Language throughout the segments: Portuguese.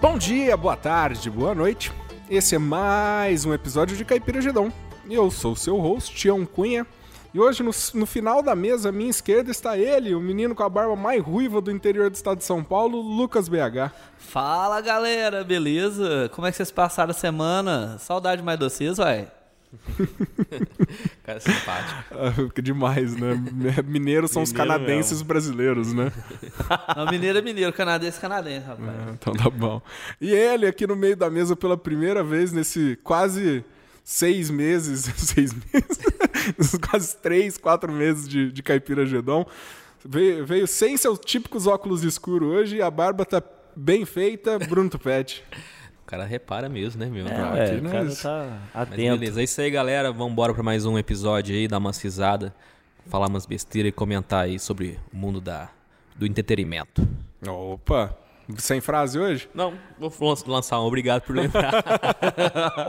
Bom dia, boa tarde, boa noite. Esse é mais um episódio de Caipira Gedão. Eu sou o seu host, Tião Cunha. E hoje, no, no, final da mesa, à minha esquerda, está ele, o menino com a barba mais ruiva do interior do estado de São Paulo, Lucas BH. Fala, galera, beleza? Como é que vocês passaram a semana? Saudade mais de vocês, vai. Cara, é simpático. Ah, demais, né? Mineiros são mineiro os canadenses mesmo. brasileiros, né? Não, mineiro é mineiro, canadense é canadense, rapaz. Ah, então tá bom. E ele aqui no meio da mesa pela primeira vez nesse quase seis meses, seis meses, quase três, quatro meses de, de caipira Gedon. Veio, veio sem seus típicos óculos escuros hoje e a barba tá bem feita, Bruno Tupete. O cara repara mesmo, né, meu? É, é, o cara tá atento. Mas beleza, é isso aí, galera. Vamos embora para mais um episódio aí, dar uma cisada, falar umas besteiras e comentar aí sobre o mundo da, do entretenimento. Opa! Sem frase hoje? Não, vou lançar um. Obrigado por lembrar.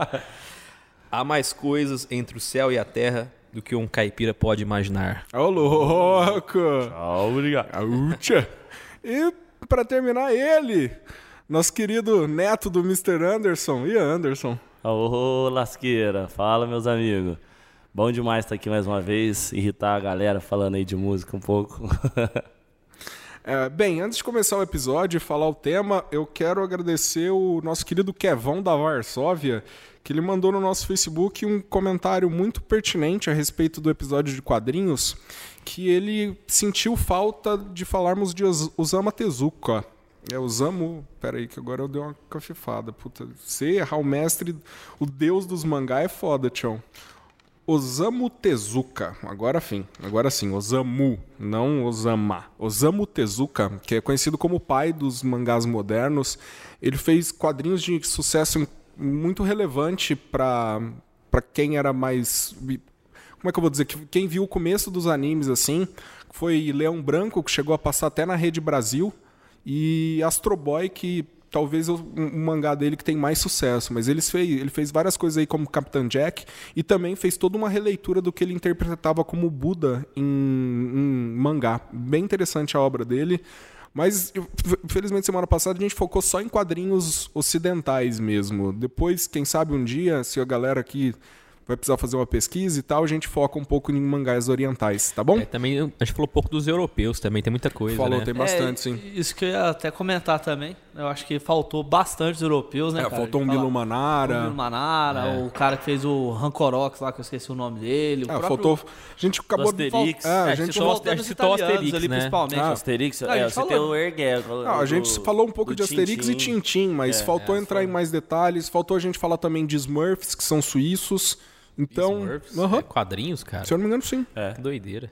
Há mais coisas entre o céu e a terra do que um caipira pode imaginar. Ô, louco! Tchau, obrigado. E para terminar, ele, nosso querido neto do Mr. Anderson, e Anderson. Ô, lasqueira, fala, meus amigos. Bom demais estar aqui mais uma vez, irritar a galera falando aí de música um pouco. É, bem, antes de começar o episódio e falar o tema, eu quero agradecer o nosso querido Kevão da Varsóvia, que ele mandou no nosso Facebook um comentário muito pertinente a respeito do episódio de quadrinhos, que ele sentiu falta de falarmos de Osama Tezuka. É, Osamu... Peraí, que agora eu dei uma cafifada. Puta, você errar o mestre, o deus dos mangá é foda, tchão. Osamu Tezuka, agora sim, agora sim, Osamu, não Osama. Osamu Tezuka, que é conhecido como o pai dos mangás modernos, ele fez quadrinhos de sucesso muito relevante para quem era mais. Como é que eu vou dizer? Quem viu o começo dos animes assim foi Leão Branco, que chegou a passar até na Rede Brasil, e Astro Boy, que talvez o um mangá dele que tem mais sucesso, mas ele fez, ele fez várias coisas aí como Capitão Jack e também fez toda uma releitura do que ele interpretava como Buda em, em mangá. Bem interessante a obra dele. Mas, infelizmente, semana passada a gente focou só em quadrinhos ocidentais mesmo. Depois, quem sabe um dia, se a galera aqui vai precisar fazer uma pesquisa e tal, a gente foca um pouco em mangás orientais, tá bom? É, também a gente falou um pouco dos europeus, também tem muita coisa, Falou, né? tem bastante, é, sim. Isso que eu ia até comentar também. Eu acho que faltou bastante os europeus, né, é, cara? Faltou um Milo Manara. O Milo Manara, é. o cara que fez o Rancorox lá, que eu esqueci o nome dele. O é, próprio... faltou... A gente acabou Asterix. de... É, a gente, faltou a gente citou Asterix, ali, né? principalmente. Ah, Asterix, é, você tem o Erguer. Não, a gente falou um pouco de Asterix e Tintin, mas faltou entrar em mais detalhes. Faltou a gente falar também de Smurfs, que são suíços. Então, Smurfs, uh -huh. é quadrinhos, cara. Se eu não me engano, sim. É. Que doideira.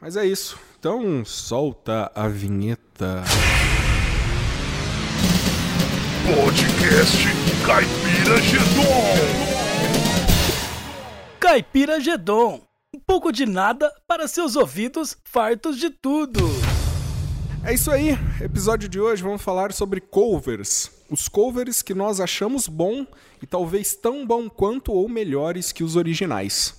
Mas é isso. Então, solta a vinheta. Podcast Caipira Gedon. Caipira Gedon. Um pouco de nada para seus ouvidos fartos de tudo. É isso aí. Episódio de hoje vamos falar sobre covers. Os covers que nós achamos bom e talvez tão bom quanto ou melhores que os originais.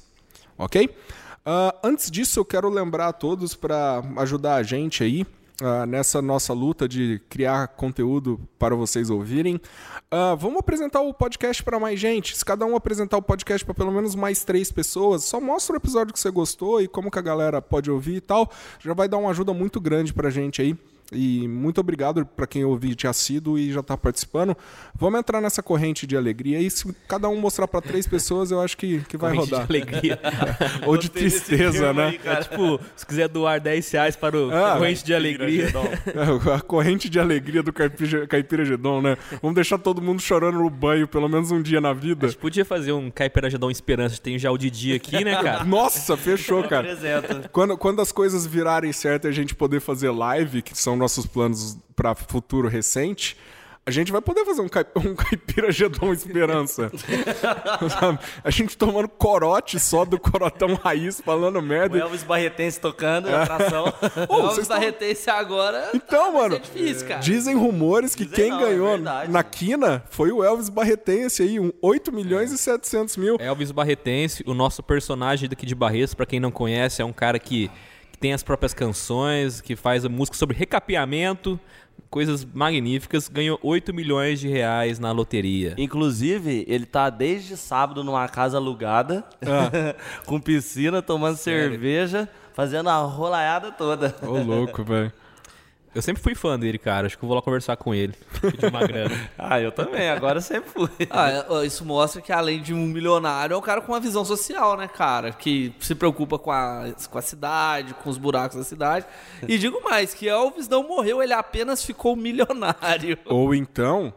Ok? Uh, antes disso, eu quero lembrar a todos para ajudar a gente aí uh, nessa nossa luta de criar conteúdo para vocês ouvirem. Uh, vamos apresentar o podcast para mais gente. Se cada um apresentar o podcast para pelo menos mais três pessoas, só mostra o episódio que você gostou e como que a galera pode ouvir e tal. Já vai dar uma ajuda muito grande para a gente aí. E muito obrigado para quem ouviu tinha sido e já está participando. Vamos entrar nessa corrente de alegria. E se cada um mostrar para três pessoas, eu acho que, que vai corrente rodar. De alegria. Ou de tristeza, né? Aí, é, tipo, se quiser doar 10 reais para o ah, corrente de alegria. É, a corrente de alegria do Caipira, Caipira Gedon, né? Vamos deixar todo mundo chorando no banho pelo menos um dia na vida. A gente podia fazer um Caipira Gedon Esperança. Tem já o Didi aqui, né, cara? Nossa, fechou, cara. Quando, quando as coisas virarem certo e a gente poder fazer live, que são nossos planos para futuro recente, a gente vai poder fazer um, caip um caipira Gedon Esperança. a gente tomando corote só do corotão raiz, falando merda. O Elvis Barretense tocando, é. atração. o Elvis Barretense tão... agora. Então, mano. É difícil, cara. Dizem rumores que dizem quem não, é ganhou é na quina foi o Elvis Barretense aí, um 8 milhões é. e 700 mil. Elvis Barretense, o nosso personagem daqui de Barretos, para quem não conhece, é um cara que tem as próprias canções, que faz música sobre recapeamento, coisas magníficas. Ganhou 8 milhões de reais na loteria. Inclusive, ele tá desde sábado numa casa alugada, com piscina, tomando Sério? cerveja, fazendo a rolaiada toda. Ô, louco, velho. Eu sempre fui fã dele, cara. Acho que eu vou lá conversar com ele. Pedir uma grana. Ah, eu também, agora eu sempre fui. Ah, é, isso mostra que além de um milionário, é um cara com uma visão social, né, cara? Que se preocupa com a, com a cidade, com os buracos da cidade. E digo mais, que Elvis não morreu, ele apenas ficou milionário. Ou então,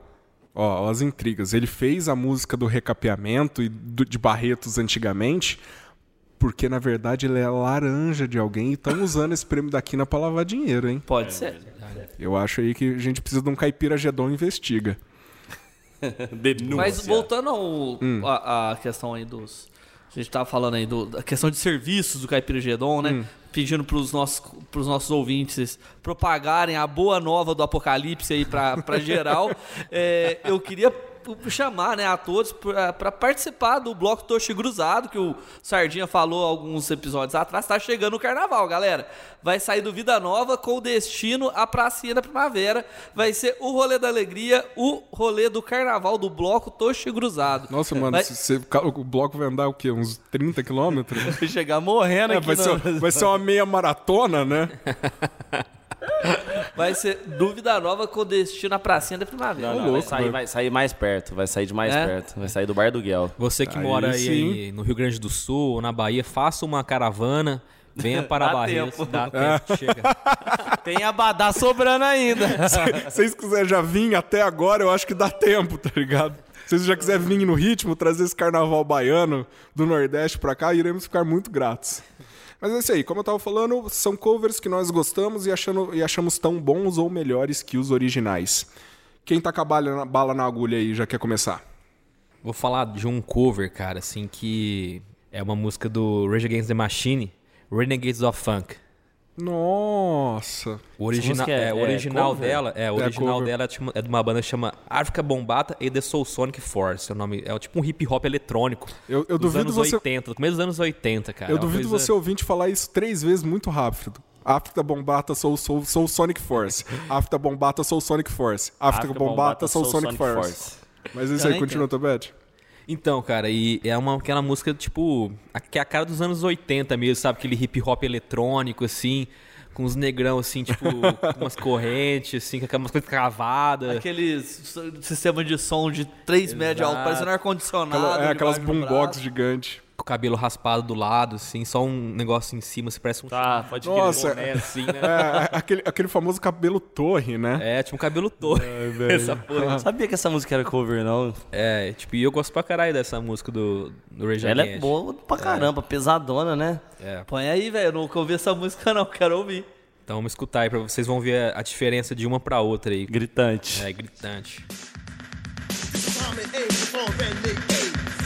ó, ó as intrigas. Ele fez a música do recapeamento e do- de Barretos antigamente, porque na verdade ele é laranja de alguém e estão usando esse prêmio da Quina pra lavar dinheiro, hein? Pode ser. Eu acho aí que a gente precisa de um caipira Gedon investiga. Denúncia. Mas voltando ao, Hum. a, a questão aí dos. A gente tava falando aí do, da questão de serviços do Caipira Gedon, né? Hum. Pedindo pros nossos, pros nossos ouvintes propagarem a boa nova do Apocalipse aí pra, pra geral. É, eu queria chamar né, a todos pra pra participar do bloco Toche Cruzado, que o Sardinha falou alguns episódios atrás. Tá chegando o carnaval, galera. Vai sair do Vida Nova com o destino à Pracinha da Primavera. Vai ser o rolê da alegria, o rolê do carnaval do bloco Toche Cruzado. Nossa, mano, Vai- se- se- o bloco vai andar o quê? Uns 30 quilômetros? chegar morrendo É, aqui vai, no... ser, vai ser uma meia maratona, né? Vai ser dúvida nova com destino à pracinha da primavera. Não, não, louco, vai, sair, vai sair mais perto, vai sair de mais É? perto. Vai sair do Bar do Guel. Você que Aí mora aí, aí no Rio Grande do Sul ou na Bahia, faça uma caravana. Venha para Dá Barreiras. tempo. Dá tempo, chega. Tem abadá sobrando ainda. Se vocês quiserem já vir até agora, eu acho que dá tempo, tá ligado? Se vocês já quiserem vir no ritmo, trazer esse carnaval baiano do Nordeste pra cá, iremos ficar muito gratos. Mas é isso aí, como eu tava falando, são covers que nós gostamos e, achando, e achamos tão bons ou melhores que os originais. Quem tá com a bala bala na agulha aí já quer começar? Vou falar de um cover, cara, assim, que é uma música do Rage Against the Machine, Renegades of Funk. Nossa! O é- é, o é original cover? dela, é, o original dela é de uma- é de uma banda que chama África Bombata e The Soul Sonic Force. É, o nome, é tipo um hip hop eletrônico. Eu- eu dos duvido anos você- 80, do começo dos anos 80, cara. eu É duvido coisa- você ouvinte falar isso três vezes muito rápido. África Bombata, sou, sou, sou Sonic Force. África Bombata, sou Sonic Force. África Bombata, sou Sonic Force. Mas isso aí, continua, Tobete? Então, cara, e é uma, aquela música, tipo, a- que é a cara dos anos 80 mesmo, sabe? Aquele hip hop eletrônico, assim, com os negrão, assim, tipo, com umas correntes, assim, com aquelas coisas cavadas. Aquele sistema de som de 3 metros de alto, parecendo ar-condicionado. Aquela- é, aquelas boombox braço. O cabelo raspado do lado, assim, só um negócio em cima, se parece um Tá, pode Nossa, boné, assim, né? É, aquele, aquele famoso cabelo torre, né? É, tinha um cabelo todo. Essa porra. Sabia que essa música era cover, não? É, tipo, e eu gosto pra caralho dessa música do, do Rage Ela é boa pra caramba, pesadona, né? É. Põe aí, velho. Eu nunca ouvi essa música, não. Quero ouvir. Então vamos escutar aí, pra vocês vão ver a, a diferença de uma pra outra aí. Gritante. É, gritante.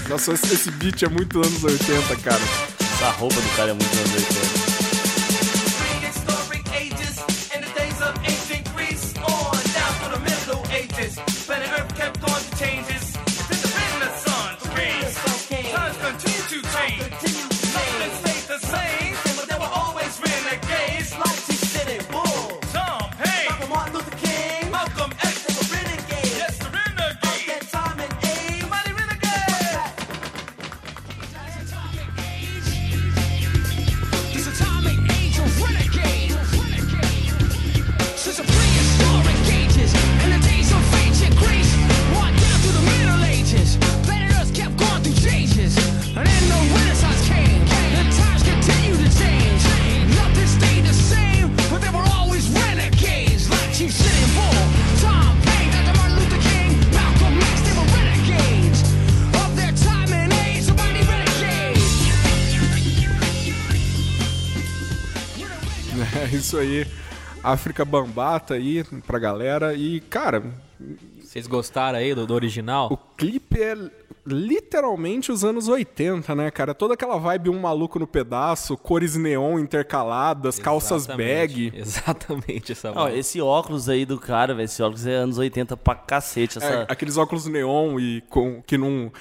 Nossa, esse, beat é muito anos 80, cara. Essa roupa do cara é muito anos 80. Aí. África Bambata aí pra galera. E, cara, Vocês gostaram aí do, do original? o clipe é literalmente os anos 80, né, cara? Toda aquela vibe um maluco no pedaço, cores neon intercaladas, calças Exatamente. bag. Exatamente essa Não, vibe. esse óculos aí do cara, velho, esse óculos é anos 80 pra cacete. É, Essa... aqueles óculos neon e com, que não.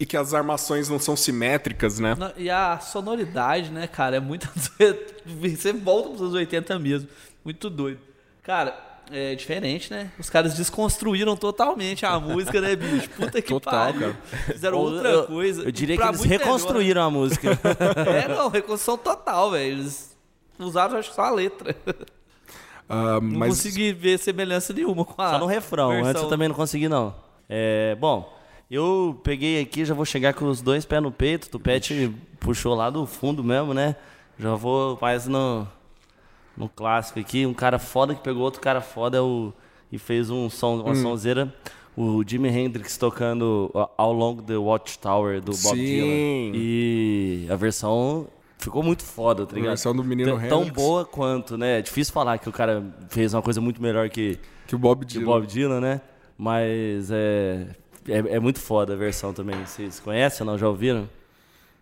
E que as armações não são simétricas, né? Não, E a sonoridade, né, cara, é muito. Você volta pros anos 80 mesmo. Muito doido. Cara, é diferente, né? Os caras desconstruíram totalmente a música, né, bicho? Puta que Total, pariu. Fizeram Ou outra eu- coisa. Eu diria que eles melhor. reconstruíram a música. É, não, reconstrução total, velho. Eles usaram, acho que só a letra. Ah, Não mas consegui ver semelhança nenhuma com a. Só no refrão, versão. antes eu também não consegui, não. É, bom, eu peguei aqui, já vou chegar com os dois pés no peito. O Tupete puxou lá do fundo mesmo, né? Já vou mais no, no clássico aqui. Um cara foda que pegou outro cara foda é o, e fez um som, Hum. uma sonzeira. O Jimi Hendrix tocando All Along the Watchtower do Bob Sim. Dylan. E a versão ficou muito foda, tá ligado? versão do menino Tão- Tão Hendrix. boa quanto, né? É difícil falar que o cara fez uma coisa muito melhor que, que o Bob de Dylan. Bob Dylan, né? Mas é, é, é muito foda a versão também. Vocês conhecem ou não? Já ouviram?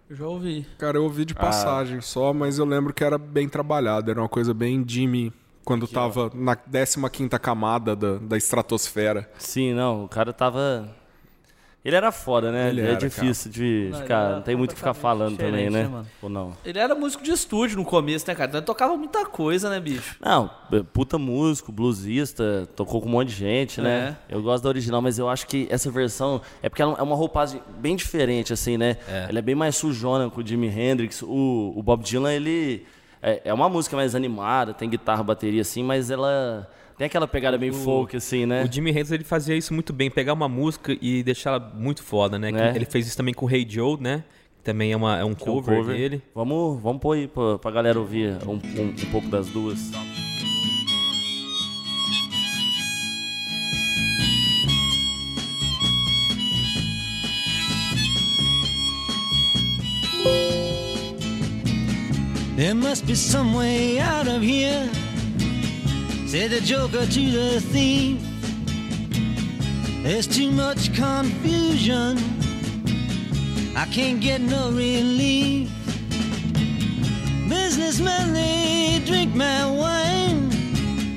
Eu já ouvi. Cara, eu ouvi de passagem só, mas eu lembro que era bem trabalhado. Era uma coisa bem Jimmy, quando tava na 15ª camada da, da estratosfera. Sim, não. O cara tava... Ele era foda, né? Ele é era, difícil de Não, ele ficar... era Não tem muito o que ficar falando também, né? né, mano? Ou não? Ele era músico de estúdio no começo, né, cara? Então ele tocava muita coisa, né, bicho? Não, puta músico, bluesista, tocou com um monte de gente, né? Eu gosto da original, mas eu acho que essa versão é porque ela é uma roupagem bem diferente, assim, né? Ela é bem mais sujona com o Jimi Hendrix. O, o Bob Dylan, ele é, é uma música mais animada, tem guitarra, bateria, assim, mas ela tem aquela pegada bem folk, assim, né? O Jimi Hendrix ele fazia isso muito bem, pegar uma música e deixá-la muito foda, né? É. Ele fez isso também com o Hey Joe, né? Que também é, uma, é um É um cover, dele. Vamos, vamos pôr aí pra, pra galera ouvir um, um, um pouco das duas. There must be some way out of here, said the joker to the thief. There's too much confusion, I can't get no relief. Businessmen, they drink my wine,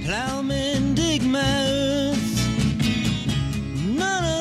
plowmen dig my earth. None of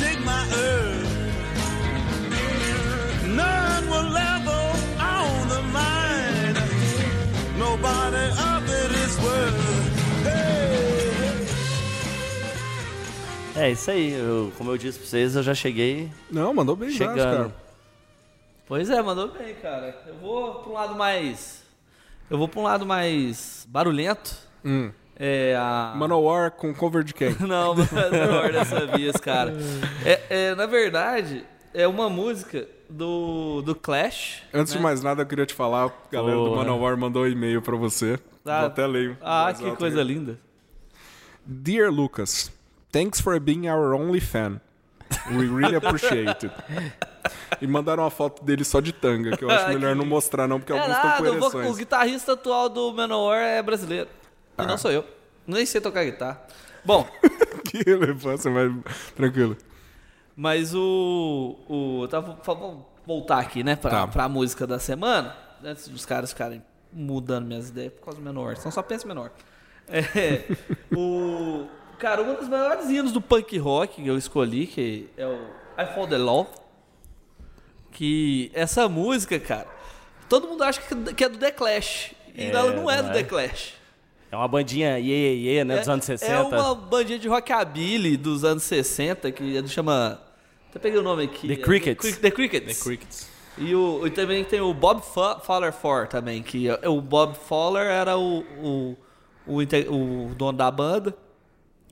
É isso aí, eu- como eu disse pra vocês, eu já cheguei Não, mandou bem já, chegando. cara. Pois é, mandou bem, cara. Eu vou pra um lado mais. Eu vou pra um lado mais barulhento. Hum. É a. Manowar com cover de quem? Não, não dessa vez, cara. É, é, na verdade, é uma música do, do Clash. Antes né? de mais nada, eu queria te falar, a galera do Boa. Manowar mandou um e-mail pra você. Ah, Vou até ler. Ah, que coisa aí. linda. Dear Lucas, thanks for being our only fan. We really appreciate it. E mandaram uma foto dele só de tanga, que eu acho Ah, melhor não mostrar não, porque É alguns estão com nada, o, guitarrista atual do Manowar é brasileiro. E Ah. não sou eu. Nem sei tocar guitarra. Bom, que relevância, mas tranquilo. Mas o. o tá, vamos voltar aqui, né? Pra, Tá. pra música da semana. Antes dos caras ficarem mudando minhas ideias por causa do menor. Então só pensa menor. É, o. Cara, um dos melhores hinos do punk rock que eu escolhi, que é o I Fall the Law. Que essa música, cara, todo mundo acha que é do The Clash. E É, ela não é não do é? The Clash. É uma bandinha iê, iê, iê, né, dos anos 60. É uma bandinha de rockabilly dos anos 60 que é do- chama. Até peguei o nome aqui. The é Crickets. Cri- The Crickets. The Crickets. E, o, e também tem o Bob Fowler For também, que é- o Bob Fowler era o, o, o, o dono da banda.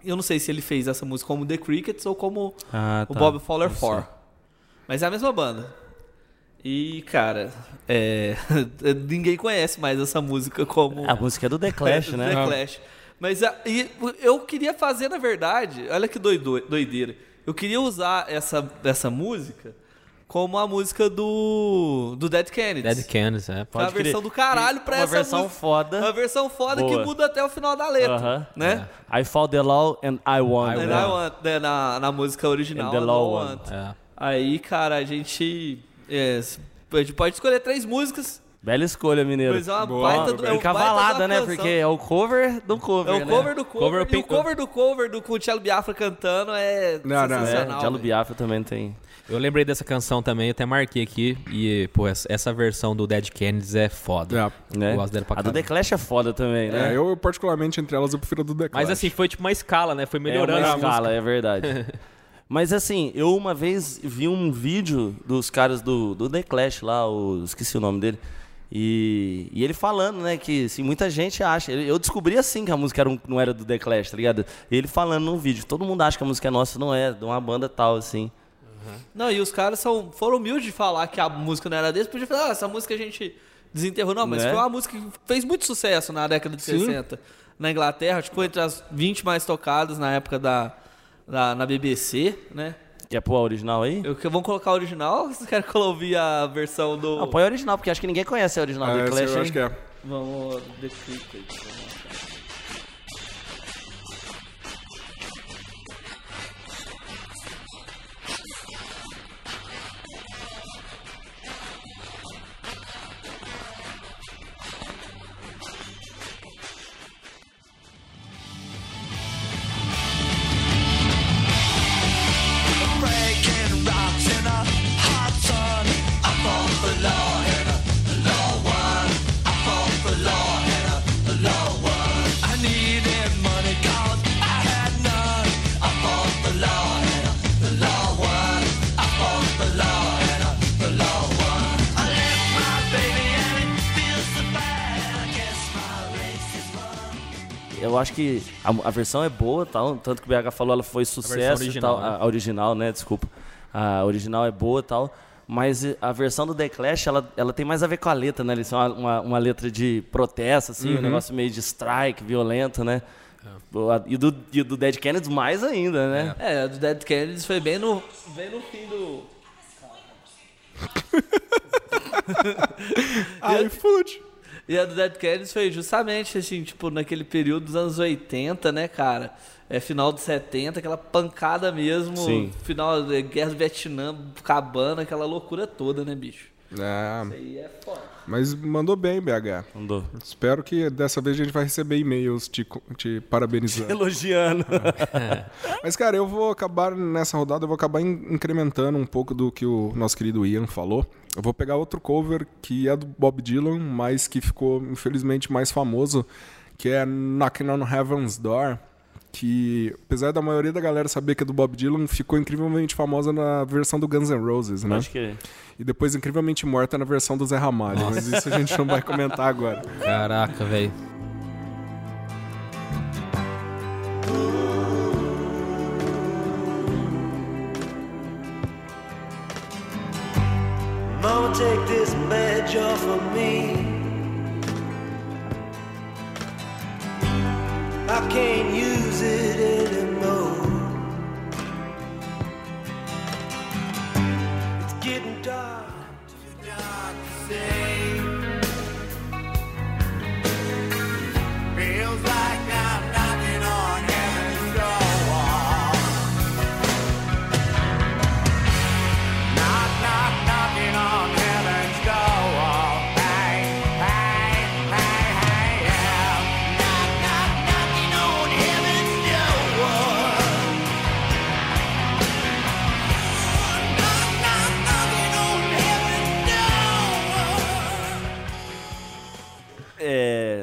Eu não sei se ele fez essa música como The Crickets ou como Ah, o tá. Bob Fowler Não For. sei. Mas é a mesma banda. E, cara, é, ninguém conhece mais essa música como. A música é do The Clash, É, né? The Clash. Mas a- e eu queria fazer, na verdade, olha que doido, doideira. Eu queria usar essa, essa música como a música do, do Dead Kennedys. Dead Kennedys, é. Que é Pode a versão do caralho pra Uma essa versão música. foda. Uma versão foda Boa. que muda até o final da letra, Aham. né? I fought the law and I won. And? I want, né, na, na música original. And the I law won. want. É. Aí, cara, a gente. é, a gente pode escolher três músicas. Bela escolha, mineiro. Mas é uma Boa. baita do. É um Fica baita de uma avalada, né? canção. Porque é o cover do cover, É o né? cover do cover. Cover e o cover do cover do com o Cello Biafra cantando é Não, não, é, sensacional. Velho. Biafra também tem. Eu lembrei dessa canção também, eu até marquei aqui. E, pô, essa, versão do Dead Kennedys é foda. É. Né? Eu gosto dela pra a do The. Clash é foda também, né? É, eu, particularmente, entre elas, eu prefiro a do The Mas Clash. assim, foi tipo uma escala, né? Foi melhorando é a uma música. escala, é verdade. Mas assim, eu uma vez vi um vídeo dos caras do, do The Clash lá, o, esqueci o nome dele. E, e ele falando, né, que assim, muita gente acha. Eu descobri assim que a música era um- não era do The Clash, tá ligado? Ele falando num vídeo. Todo mundo acha que a música é nossa, não é, de uma banda tal, assim. Não, e os caras são, foram humildes de falar que a música não era deles. Podia falar, ah, essa música a gente desenterrou. Não, mas Né? foi uma música que fez muito sucesso na década de Sim. 60 na Inglaterra. Foi entre as 20 mais tocadas na época da, da na BBC, né? Quer pôr a original aí? Eu, vamos colocar a original ou vocês querem que eu ouvir a versão do. Não, põe a original, porque acho que ninguém conhece a original Ah, do Clash. eu hein? acho que é. Vamos. The Cricket. Eu acho que a, a versão é boa, tal, tanto que o BH falou, ela foi sucesso e original, tal. né? A, a original, né? Desculpa. A original é boa e tal. Mas a versão do The Clash, ela, ela tem mais a ver com a letra, né? Eles são uma, uma, uma letra de protesto, assim, um negócio meio de strike, violento, né? Boa, E do, e do Dead Kennedys mais ainda, né? É, a do Dead Kennedys foi bem no, bem no fim do. iFood. E a do Dead Kennedys foi justamente, assim, tipo, naquele período dos anos 80, né, cara? É final dos 70, aquela pancada mesmo. Sim. Final da Guerra do Vietnã, acabando, aquela loucura toda, né, bicho? É, Aí é foda. Mas mandou bem, BH. Mandou. Espero que dessa vez a gente vai receber e-mails te, te parabenizando. Elogiando. Mas, cara, eu vou acabar nessa rodada, eu vou acabar in- incrementando um pouco do que o nosso querido Ian falou. Eu vou pegar outro cover que é do Bob Dylan, mas que ficou, infelizmente, mais famoso, que é Knocking on Heaven's Door. Que, apesar da maioria da galera saber que é do Bob Dylan, ficou incrivelmente famosa na versão do Guns N' Roses, né? Acho que. E depois incrivelmente morta na versão do Zé Ramalho. Mas isso a gente não vai comentar agora. Caraca, velho. Mama, take this badge off of me. I can't use it anymore. It's getting dark. Too dark to say.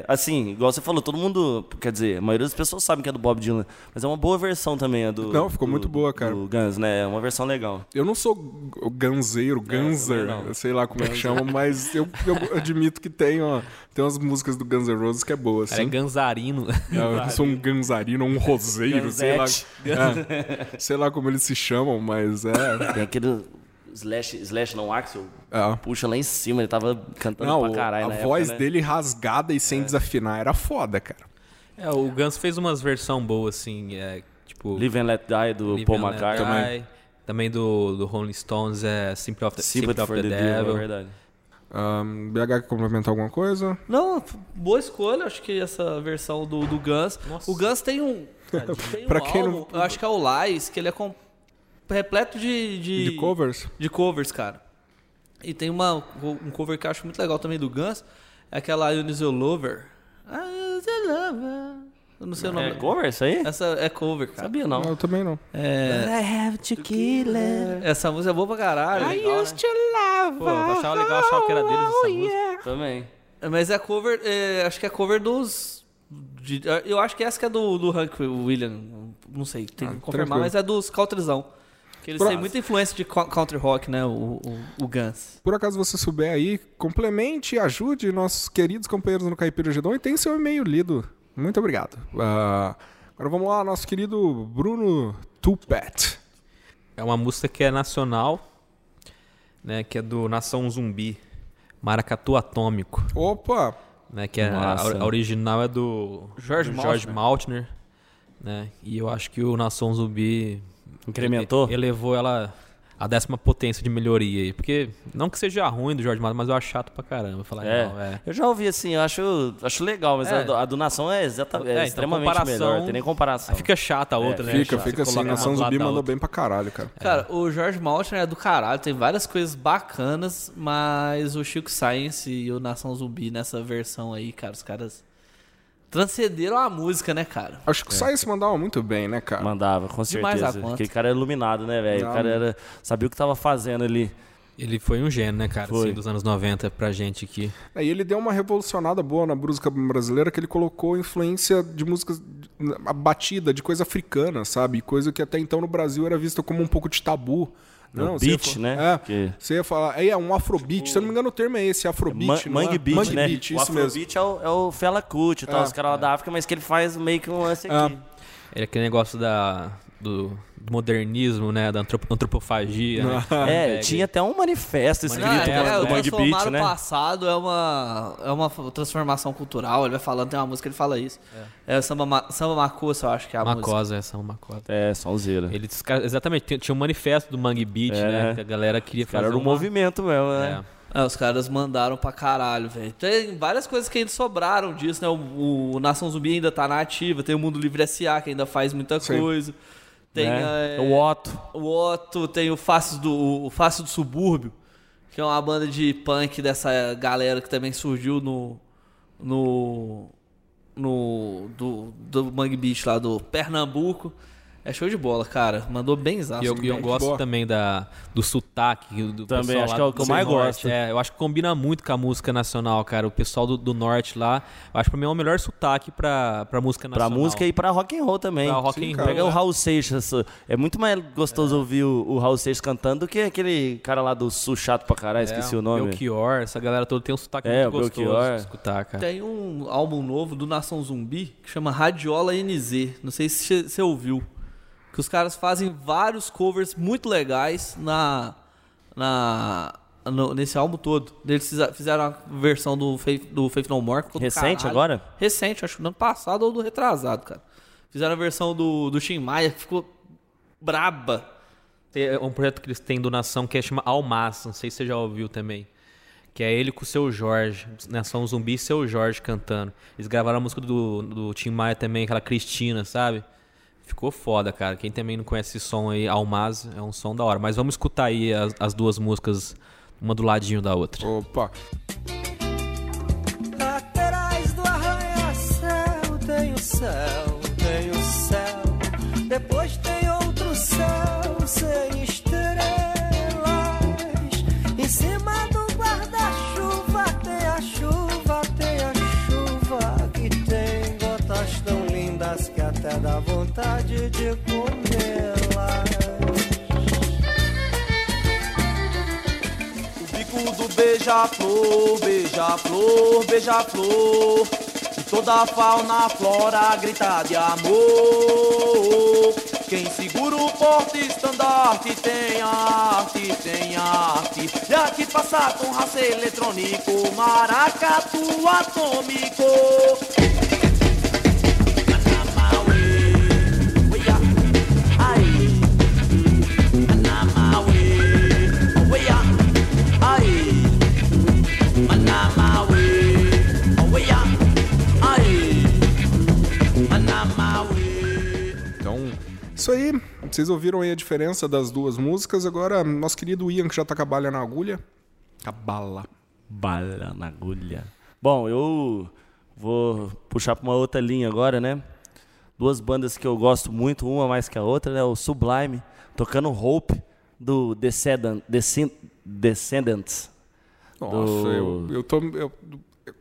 Assim, igual você falou, todo mundo, quer dizer, a maioria das pessoas sabe que é do Bob Dylan, mas é uma boa versão também, a do. Não, ficou do- muito boa, cara. Do Guns, né? É uma versão legal. Eu não sou o ganzeiro, ganzer, também não. eu sei lá como é que chama, mas eu, eu admito que tem, ó, tem umas músicas do Guns N' Roses que é boa, Cara, é assim. ganzarino. Eu sou um ganzarino, um roseiro, sei lá, Ganzete. é, sei lá como eles se chamam, mas é. Tem aquele Slash, Slash não, Axel, É. puxa lá em cima, ele tava cantando Não, pra caralho a na voz época, né? dele rasgada e sem desafinar era foda, cara. É, o Guns fez umas versão boas, assim, é, tipo... Live and Let Die, do Live Paul McCartney. Die. Também do, do Rolling Stones, é Sympathy of the, Sympathy for of the the Devil, é Devil. verdade. Ahn, BH quer complementar alguma coisa? Não, boa escolha, acho que essa versão do, do Guns. O Guns tem um. Tem um Pra quem não- álbum, eu acho que é o Lies, que ele é repleto de, de. De covers? de covers, cara. E tem uma, um cover que eu acho muito legal também do Guns. É aquela I Use Your Lover. I Use Your Lover. Eu não sei o nome. É cover isso aí? Essa é cover, cara. Sabia não. Eu também não. É, essa música é boa pra caralho. legal, né? Pô, eu achava legal achar que era deles essa música. Também. Mas é cover, é, acho que é cover dos. de- eu acho que essa que é do, do Hank William. Não sei, tem que confirmar, tranquilo. mas é dos Countryzão. Que eles Pra- têm muita influência de co- country rock, né? O, o, o Guns. Por acaso você souber aí, complemente e ajude nossos queridos companheiros no Caipira Gedon e tem seu e-mail lido. Muito obrigado. Ah, agora vamos lá, nosso querido Bruno Tupet. É uma música que é nacional, né? Que é do Nação Zumbi, Maracatu Atômico, Opa! né? Que é, a, a original é do George do George Maltner, né? E eu acho que o Nação Zumbi Incrementou? ele- elevou ela a décima potência de melhoria aí, porque não que seja ruim do George Maltner, mas eu acho chato pra caramba falar É. não, é. Eu já ouvi assim, eu acho, acho legal, mas É. a, do- a do Nação é, exata, é, É, então, extremamente comparação- melhor, tem nem comparação. Aí fica chata a outra, né? Fica, fica assim. Nação Zumbi mandou bem pra caralho, cara. Cara, o George Maltner é do caralho, tem várias coisas bacanas, mas o Chico Science e o Nação Zumbi nessa versão aí, cara, os caras transcenderam a música, né, cara? Acho que o Science mandava muito bem, né, cara? Mandava, com Demais certeza. conta. Aquele cara era iluminado, né, velho? O cara era, sabia o que tava fazendo ali. Ele foi um gênio, né, cara, Foi. assim, dos anos 90 pra gente aqui. E ele deu uma revolucionada boa na música brasileira que ele colocou influência de músicas a batida de coisa africana, sabe? Coisa que até então no Brasil era vista como um pouco de tabu. Não, ia beat, né? É, Que- você ia falar, aí é um afrobeat, se eu não me engano o termo é esse, afrobeat, Man- não é? Mangue Beat, Mangue né? Beat, o isso mesmo. Afrobeat é o, é o Fela Kuti É. os caras lá da África, mas que ele faz meio que um lance aqui. Ele é aquele negócio da, do, do modernismo, né, da antrop- antropofagia, né? É, tinha até um manifesto escrito Não, é, do o Mangue transformar Beat, né? passado é uma, é uma transformação cultural. Ele vai falando, tem uma música que ele fala isso. É, o Samba, Ma- Samba Macossa, eu acho que é a música. Macosa, essa é uma macosa. É, sonzeira. Ele, exatamente, tinha, um manifesto do Mangue Beat, É. né, que a galera queria Os caras fazer eram um uma- movimento mesmo, né? É. É, os caras mandaram pra caralho, velho. Tem várias coisas que ainda sobraram disso, né? O, o Nação Zumbi ainda tá na ativa. Tem o Mundo Livre S.A., que ainda faz muita Sim. coisa. Tem Né? é, O Otto. o Otto, tem o Fácil do, o Fácil do Subúrbio, que é uma banda de punk dessa galera que também surgiu no. no. no. do, do Mangue Beach lá do Pernambuco. É show de bola, cara. Mandou bem exato. E eu, eu gosto boa. também da, do sotaque do Também, pessoal acho lá que é o que eu mais norte. gosto. É, eu acho que combina muito com a música nacional, cara. O pessoal do, do norte lá, eu acho que pra mim é o melhor sotaque pra, pra música Pra nacional. música e pra rock and roll também. Pra rock Sim, and roll. Pega o né? Raul Seixas. É muito mais gostoso ouvir o, o Raul Seixas cantando do que aquele cara lá do Sul chato pra caralho, esqueci É, o nome. Belchior, essa galera toda tem um sotaque É, muito o gostoso Belchior. de escutar, cara. Tem um álbum novo do Nação Zumbi que chama Radiola NZ. Não sei se você ouviu. Que os caras fazem vários covers muito legais na, na no- nesse álbum todo. Eles fizeram a versão do Faith, do Faith No More. que ficou do Recente caralho. agora? Recente, acho que no ano passado ou do retrasado, cara. Fizeram a versão do, do Tim Maia que ficou braba. Tem um projeto que eles têm do Nação que é chama Almas, não sei se você já ouviu também. Que é ele com o seu Jorge, Nação Zumbi e seu Jorge cantando. Eles gravaram a música do, do Tim Maia também, aquela Cristina, sabe? Ficou foda, cara. Quem também não conhece esse som aí, Almaz, é um som da hora. Mas vamos escutar aí as, as duas músicas, uma do ladinho da outra. Opa. Laterais do arranha-céu, tem o céu, tem o céu. Depois tem vontade de comê-las. O bico do beija-flor, beija-flor, beija-flor. E toda a fauna, flora grita de amor. Quem segura o porte estandarte tem arte, tem arte. E aqui passar com raça eletrônico, maracatu atômico. Isso aí. Vocês ouviram aí a diferença das duas músicas. Agora, nosso querido Ian, que já tá com a balha na agulha. A bala. Bala na agulha. Bom, eu vou puxar pra uma outra linha agora, né? Duas bandas que eu gosto muito, uma mais que a outra, né? O Sublime, tocando Hope, do Descendant, Descend- Descendants. Nossa, Do- eu, eu tô. eu-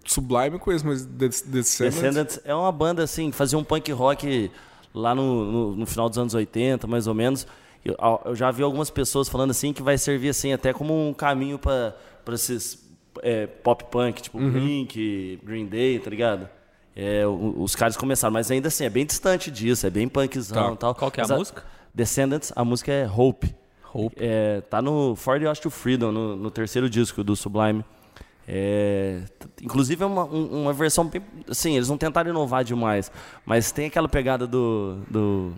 Sublime eu conheço, mas Des- Descendants. Descendants é uma banda assim, que fazia um punk rock lá no, no, no final dos anos 80, mais ou menos. Eu, eu já vi algumas pessoas falando assim que vai servir assim até como um caminho para esses é, pop punk, tipo Uhum. Blink, Green Day, tá ligado? É, os caras começaram, mas ainda assim, é bem distante disso, é bem punkzão Tá. e tal. Qual que é a Mas música? Descendants, a música é Hope. Hope. É, tá no For the Osh to Freedom, no, no terceiro disco do Sublime. É, inclusive é uma, um- uma versão bem. Assim, eles não tentaram inovar demais. Mas tem aquela pegada do. do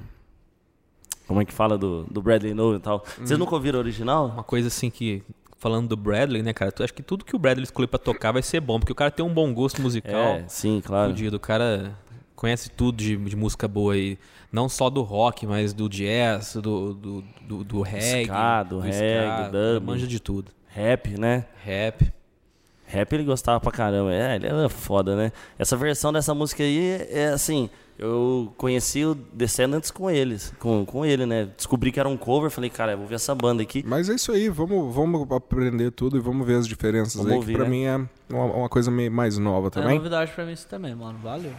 como é que fala? Do, do Bradley Noel e tal. Vocês nunca ouviram o original? Uma coisa assim que. Falando do Bradley, né, cara? Tu acho que tudo que o Bradley escolher pra tocar vai ser bom, porque o cara tem um bom gosto musical. É, sim, claro. Fudido. O cara conhece tudo de, de música boa aí. Não só do rock, mas do jazz, do, do, do, do reggae. Ska, do reggae, ska. Manja de tudo. Rap, né? Rap. Rap ele gostava pra caramba. É, ele era foda, né? Essa versão dessa música aí é assim. Eu conheci o Descendants com eles, com, com ele, né? Descobri que era um cover, falei, cara, eu vou ver essa banda aqui. Mas é isso aí, vamos, vamos aprender tudo e vamos ver as diferenças Vamos aí, ouvir, que pra né? mim é uma, uma coisa meio mais nova É também. novidade pra mim isso também, mano. Valeu.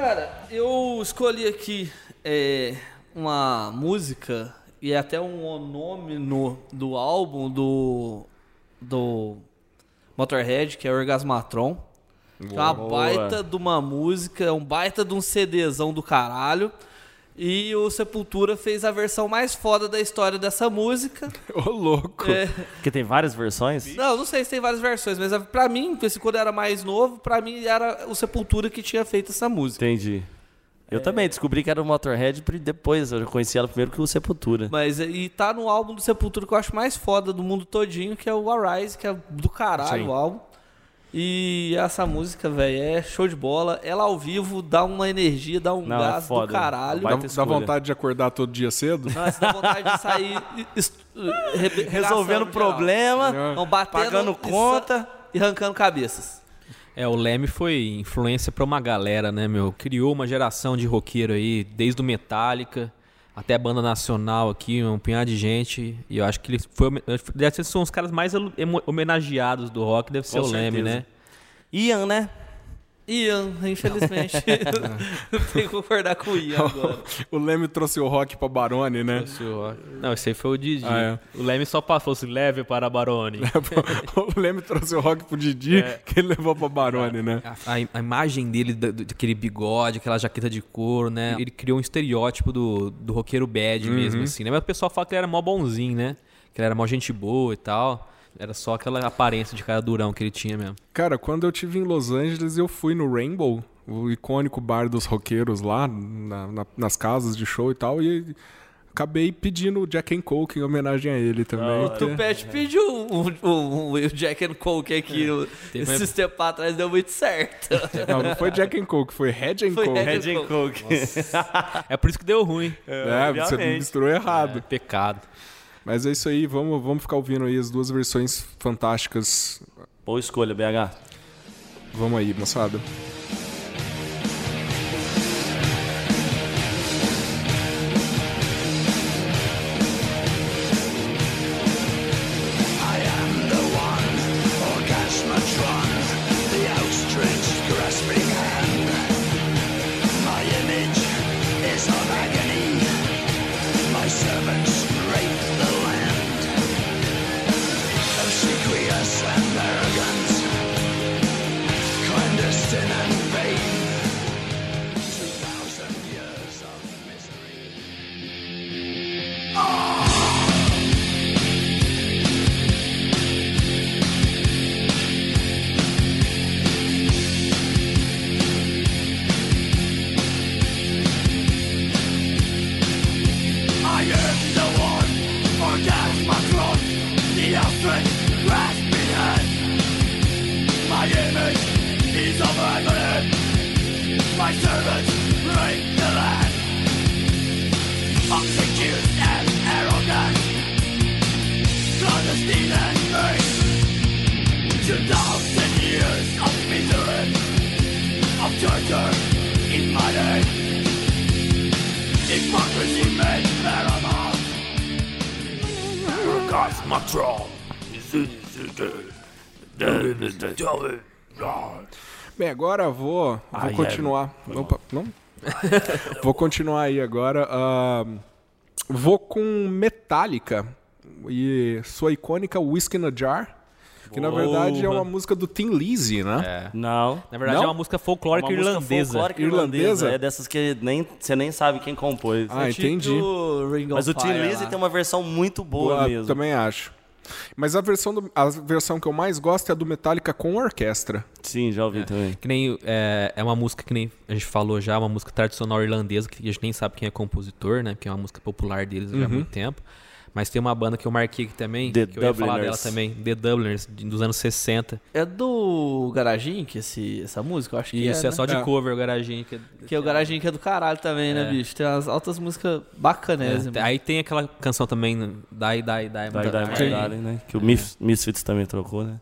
Cara, eu escolhi aqui é, uma música e até um nome no, do álbum do, do Motorhead, que é Orgasmatron. Que é uma Boa. baita de uma música, é um baita de um CDzão do caralho. E o Sepultura fez a versão mais foda da história dessa música. Ô, louco. É, Porque tem várias versões. não, não sei se tem várias versões, mas pra mim, esse quando eu era mais novo, pra mim era o Sepultura que tinha feito essa música. Entendi. Eu também descobri que era o Motorhead e depois eu conheci ela primeiro que o Sepultura. Mas e tá no álbum do Sepultura que eu acho mais foda do mundo todinho, que é o Arise, que é do caralho Sim. o álbum. E essa música, velho, é show de bola. Ela ao vivo dá uma energia, dá um Não, é gás do foda. caralho. Dá, dá vontade de acordar todo dia cedo? Nossa, dá vontade de sair rebe- Resolvendo problema, Não, batendo pagando conta. e arrancando cabeças. É, o Leme foi influência pra uma galera, né, meu? Criou uma geração de roqueiro aí, desde o Metallica até a banda nacional aqui, um punhado de gente. E eu acho que ele foi. Deve ser são os caras mais homenageados do rock, deve ser Com o Leme, certeza. né? Ian, né? Ian, infelizmente, tem que concordar com o Ian agora. o Leme trouxe o rock pra Barone, né? Não, esse aí foi o Didi. Ah, O Leme só passou assim, leve para Barone. o Leme trouxe o rock pro Didi, É. que ele levou pra Barone, né? A, a imagem dele, da- daquele bigode, aquela jaqueta de couro, né? Ele criou um estereótipo do, do roqueiro bad mesmo, assim, né? Mas o pessoal fala que ele era mó bonzinho, né? Que ele era mó gente boa e tal. Era só aquela aparência de cara durão que ele tinha mesmo. Cara, quando eu tive em Los Angeles, eu fui no Rainbow, o icônico bar dos roqueiros lá, na- na- nas casas de show e tal, e acabei pedindo o Jack and Coke em homenagem a ele também. O Tupete pediu um, um, um- um Jack and Coke aqui Teve esses tempos atrás, deu muito certo. Não, não foi Jack and Coke, foi Head and Foi Coke. Red and Coke. É por isso que deu ruim. É, você obviamente. misturou errado. Pecado. Mas é isso aí, vamos, vamos ficar ouvindo aí as duas versões fantásticas. Boa escolha, BH. Vamos aí, moçada. Agora vou, vou Ai, continuar. Opa, não? vou continuar aí agora. ah, vou com Metallica e sua icônica Whiskey in a Jar. Que na verdade é uma música do Tim Lizzy, né? É. Não. Na verdade Não? é uma música folclórica Uma música irlandesa. folclórica Irlandesa? irlandesa. É dessas que nem, você nem sabe quem compôs. Ah, entendi. Tipo Ring Mas of o Tim Lizzy tem uma versão muito boa Boa, mesmo. Também acho. Mas a versão, do- a versão que eu mais gosto é a do Metallica com orquestra. Sim, já ouvi também. Que nem, é, é uma música que nem a gente falou já, uma música tradicional irlandesa, que a gente nem sabe quem é compositor, né? Porque é uma música popular deles já há muito tempo. Mas tem uma banda que eu marquei aqui também, The que eu ia falar dela também, The Dubliners, dos anos 60. É do Garagem que esse, essa música? Eu acho que Isso, é, é, né? só de É. cover, o Garaginho. Que, Que é o Garagem que é do caralho também, né, bicho? Tem umas altas músicas bacanas. é, aí tem aquela canção também, Die, Die, Die. Da, da, Die. da, né? Que o Mis- Misfits também trocou, né?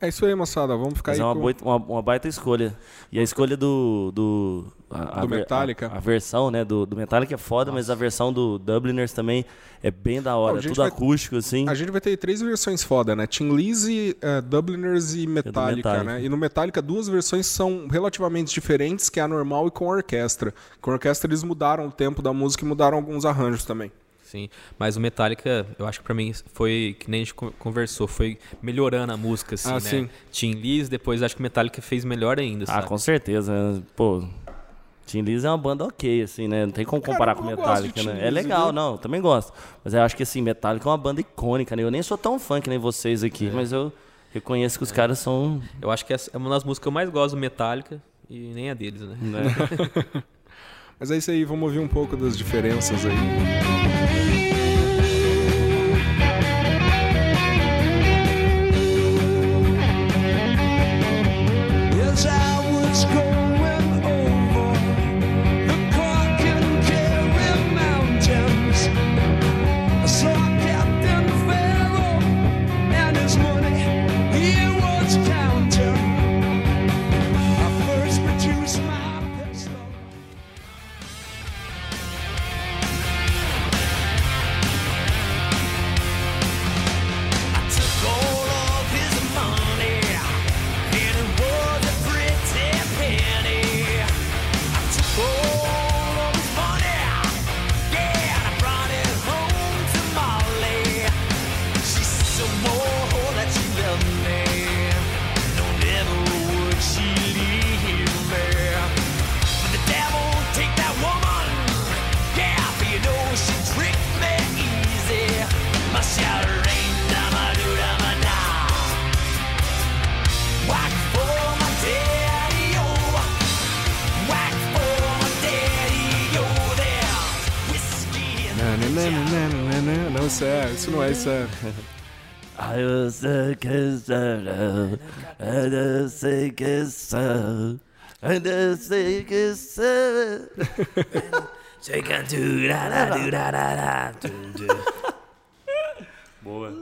É isso aí, moçada. Vamos ficar Mas aí é uma, com... boi- uma, uma baita escolha. E a escolha do. do a, Do Metallica. A, a versão, né? Do, do Metallica é foda, mas a versão do Dubliners também é bem da Não, hora. gente Tudo vai- acústico, assim. A gente vai ter três versões foda, né? Tim Lizzy, eh, Dubliners e Metallica, Metallica. né? E no Metallica duas versões são relativamente diferentes, que é a normal e com a orquestra. Com a orquestra eles mudaram o tempo da música e mudaram alguns arranjos também. Sim, mas o Metallica, eu acho que pra mim foi, que nem a gente con- conversou, foi melhorando a música, assim, Ah, né? sim. Tim Liz, depois acho que o Metallica fez melhor ainda, Ah, sabe? com certeza. né? Pô. Tim Lizzy é uma banda ok, assim, né? Não tem como comparar Cara, com Metallica, né? É legal, viu? não, eu também gosto. Mas eu acho que, assim, Metallica é uma banda icônica, né? Eu nem sou tão fã que nem vocês aqui, mas eu reconheço que os caras são. Eu acho que é uma das músicas que eu mais gosto do Metallica e nem a deles, né? Né? Mas é isso aí, vamos ouvir um pouco das diferenças aí. Isso é, isso não é, isso é. I was as love, and I sick as soul, and I sick as soul. Boa.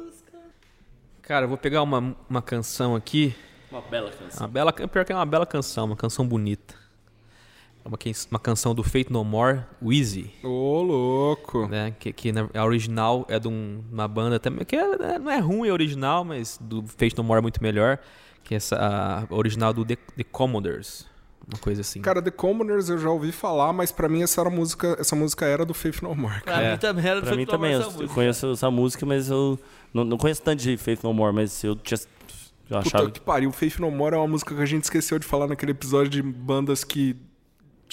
Cara, eu vou pegar uma, uma canção aqui. Uma bela canção. Uma bela, pior que é uma bela canção, uma canção bonita. É uma, uma canção do Fate No More, Wheezy. Ô, louco. né? Que, que a original é de um- uma banda também que é- é- não é ruim a original, mas do Fate No More é muito melhor. Que é essa, a original do The, The Commodores. Uma coisa assim. Cara, The Commoners eu já ouvi falar, mas pra mim essa, era música, essa música era do Faith No More. Pra mim também era do Pra mim Tomar também, essa eu, música. conheço essa música, mas eu não, não conheço tanto de Faith No More, mas eu tinha, eu Puta achava que pariu, Faith No More é uma música que a gente esqueceu de falar naquele episódio de bandas que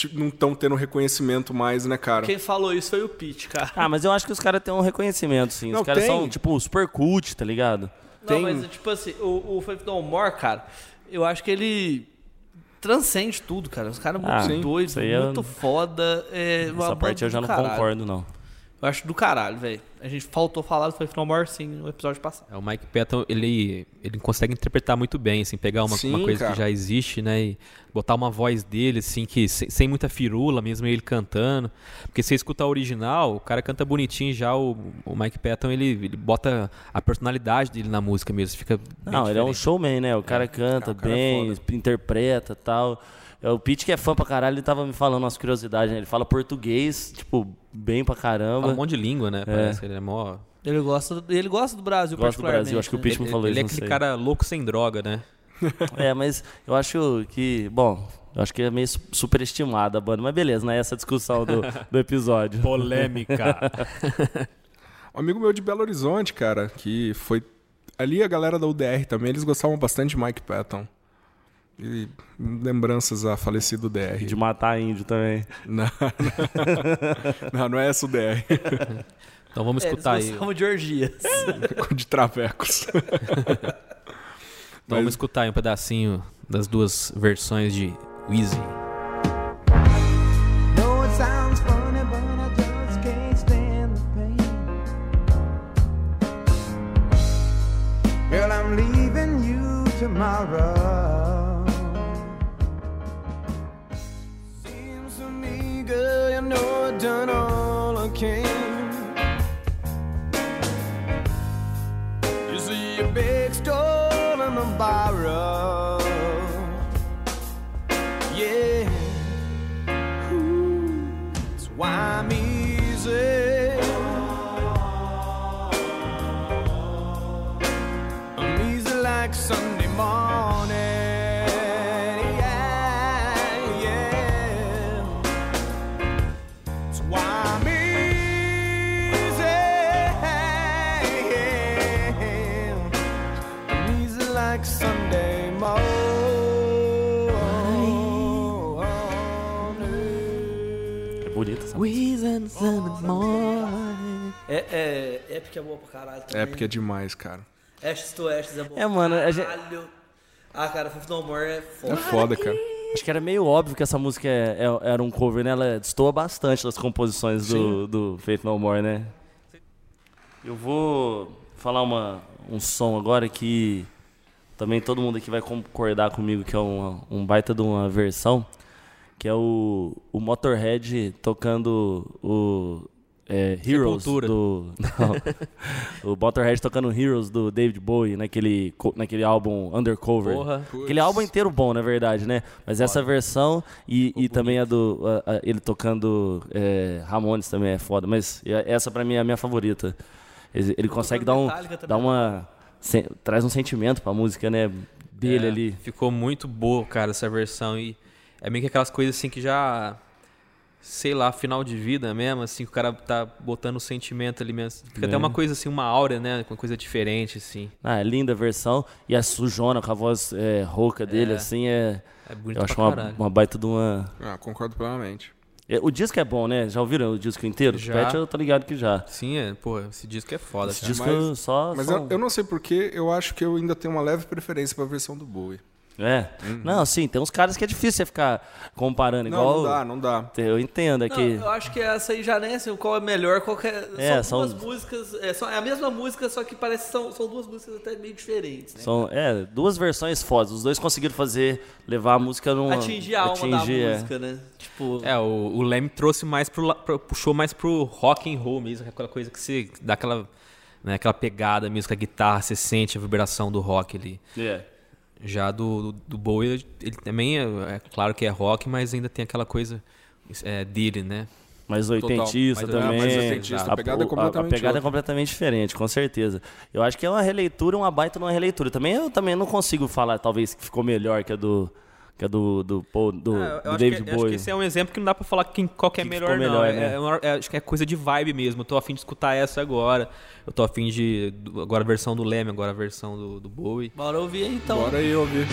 não estão tendo reconhecimento mais, né, cara? Quem falou isso foi o Pete, cara. Ah, mas eu acho que os caras têm um reconhecimento, sim. Não, os caras tem. são, tipo, super cult, tá ligado? tem- Não, mas tipo assim, o, o Faith No More, cara, eu acho que ele transcende tudo, cara. Os caras Ah, muito sim. doidos, aí eu- muito foda. É Essa parte eu já não caralho. concordo, não. Eu acho do caralho, velho. A gente faltou falar do Faith No More, sim, no episódio passado. É, o Mike Patton, ele, ele consegue interpretar muito bem, assim, pegar uma, Sim, uma coisa cara. que já existe, né, e botar uma voz dele, assim, que sem, sem muita firula, mesmo ele cantando. Porque se você escutar o original, o cara canta bonitinho já, o, o Mike Patton, ele, ele bota a personalidade dele na música mesmo, fica Não, ele é um showman, né? O cara canta o cara é bem, interpreta e tal. É, O Pete, que é fã pra caralho, ele tava me falando umas curiosidades, né? Ele fala português, tipo, bem pra caramba. Fala um monte de língua, né, parece que ele é mó... Ele gosta, ele gosta do Brasil, Gosta do particularmente. Brasil, acho que o né? Pete me Ele, falou ele isso, é não aquele sei. cara louco sem droga, né? É, mas eu acho que, bom, eu acho que é meio su- superestimada a banda, mas beleza, não é essa discussão do, do episódio. Polêmica. Um amigo meu de Belo Horizonte, cara, que foi. Ali a galera da UDR também, eles gostavam bastante de Mike Patton. E lembranças a falecido DR. De matar índio também. Não, não, não, não é essa UDR. Então vamos É, escutar eles aí. de orgias. de travecos. Então vamos escutar aí um pedacinho das duas versões de Wheezy. Girl, I'm leaving you tomorrow. É, é, Epic é boa pra caralho também. É porque é demais, cara. Ashes to Ashes é bom É, mano, a gente-. Ah, cara, Faith No More é foda. É foda, cara. Acho que era meio óbvio que essa música é- é- era um cover, né? Ela destoa bastante das composições do, do Faith No More, né? Eu vou falar uma, um som agora que também todo mundo aqui vai concordar comigo que é uma, um baita de uma versão, que é o, o Motorhead tocando o é, Heroes Sepultura. do... Não, o Motorhead tocando Heroes do David Bowie naquele, naquele álbum Undercover. Porra. Aquele álbum inteiro bom, na verdade, né? Mas essa versão e, e também a do. a- a- ele tocando é, Ramones também é foda. Mas essa pra mim é a minha favorita. Ele, ele consegue dar um. Dar uma. sen- traz um sentimento pra música, né? Dele É, ali. Ficou muito boa, cara, essa versão. E é meio que aquelas coisas assim que já. Sei lá, final de vida mesmo, assim, que o cara tá botando o sentimento ali mesmo. Fica até É. uma coisa assim, uma aura, né? Uma coisa diferente, assim. Ah, é linda a versão. E a sujona com a voz é, rouca dele, É. assim, é. É bonito Eu acho pra uma, caralho. uma baita de uma. Ah, concordo plenamente. É, O disco é bom, né? Já ouviram o disco inteiro? Já. Pet eu tô ligado que já. Sim, é, pô, esse disco é foda, Esse cara. disco mas- só. Mas só- eu, eu não sei porquê, eu acho que eu ainda tenho uma leve preferência pra versão do Bowie. É. Não, sim, tem uns caras que é difícil você ficar comparando Não, igual. não dá, não dá. Eu entendo, é Não, que. eu acho que essa aí já nem é assim, qual é melhor, qual que é. É, são são- duas músicas. É, são- é a mesma música, só que parece que são, são duas músicas até meio diferentes, né? São, é, duas versões fodas. Os dois conseguiram fazer, levar a música num. Atingir a alma atingir, da é. música, né? Tipo. É, o, o Leme trouxe mais pro, puxou mais pro rock and roll mesmo, aquela coisa que você dá aquela, né, aquela pegada mesmo com a guitarra, você sente a vibração do rock ali. É. Já do, do, do Bowie, ele também é, é claro que é rock, mas ainda tem aquela coisa é, dele, né? Mais oitentista Total, mais também. oitentista, a pegada é completamente pegada é outra. completamente diferente, com certeza. Eu acho que é uma releitura, uma baita numa releitura. Também eu também não consigo falar, talvez, que ficou melhor que a do. Que a do, do, Paul- do, É, eu do acho David que, eu acho Bowie. que esse é um exemplo que não dá pra falar quem, qual que é Que melhor, não. melhor, É- né? é uma- é- acho que é coisa de vibe mesmo. Eu tô afim de escutar essa agora. Eu tô afim de. Agora a versão do Leme, agora a versão do, do Bowie. Bora ouvir aí então. Bora aí ouvir.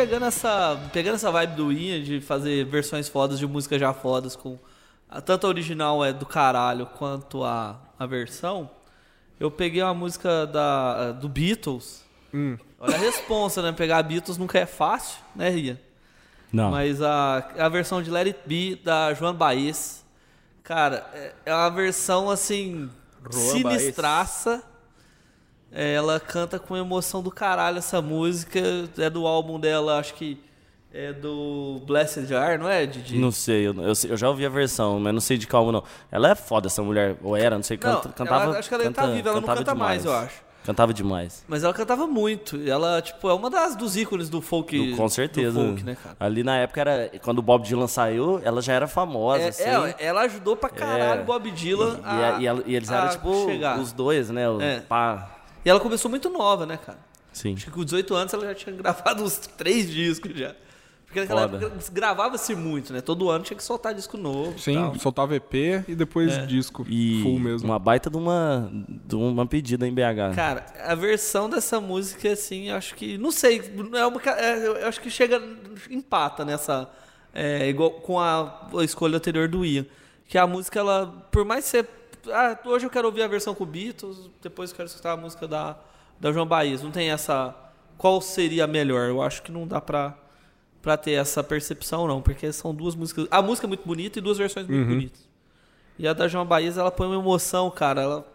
Chegando essa. Pegando essa vibe do Ian de fazer versões fodas de música já fodas com. a- tanto a original é do caralho quanto a, a versão. Eu peguei uma música da, do Beatles. Olha a responsa, né? Pegar Beatles nunca é fácil, né, Ian? Não. Mas a, a versão de Let It Be da Joan Baez, cara, é, é uma versão assim sinistraça. É, ela canta com emoção do caralho essa música. É do álbum dela, acho que é do Blessed Jar, não é, Didi? Não sei eu, eu eu já ouvi a versão, mas não sei de qual não. Ela é foda, essa mulher. Ou era, não sei. Não, Canta, cantava, ela- acho que ela tá canta- viva, ela não canta mais, demais. eu acho. Cantava demais. Mas ela cantava muito. Ela, tipo, é uma das dos ícones do folk. Do- com certeza. Folk, né, cara? Ali na época era. Quando o Bob Dylan saiu, ela já era famosa, É, assim. é, ela ajudou pra caralho É. Bob Dylan E, a, e, ela- e eles eram, tipo, chegar. os dois, né? o- É. Pá. E ela começou muito nova, né, cara? Sim. Acho que com 18 anos ela já tinha gravado uns três discos já. Porque naquela Foda. época gravava-se muito, né? Todo ano tinha que soltar disco novo. Sim, tal. soltava EP e depois É. disco E full mesmo. uma baita de uma, de uma pedida em BH. Cara, a versão dessa música, assim, acho que. Não sei, é uma, é, eu acho que chega. empata nessa. É, igual com a, a escolha anterior do Ian. Que a música, ela. Por mais ser. Ah, hoje eu quero ouvir a versão com Beatles, depois eu quero escutar a música da, da João Baez. Não tem essa. Qual seria a melhor? Eu acho que não dá pra, pra ter essa percepção, não. Porque são duas músicas. A música é muito bonita e duas versões muito bonitas. E a da João Baez, ela põe uma emoção, cara. Ela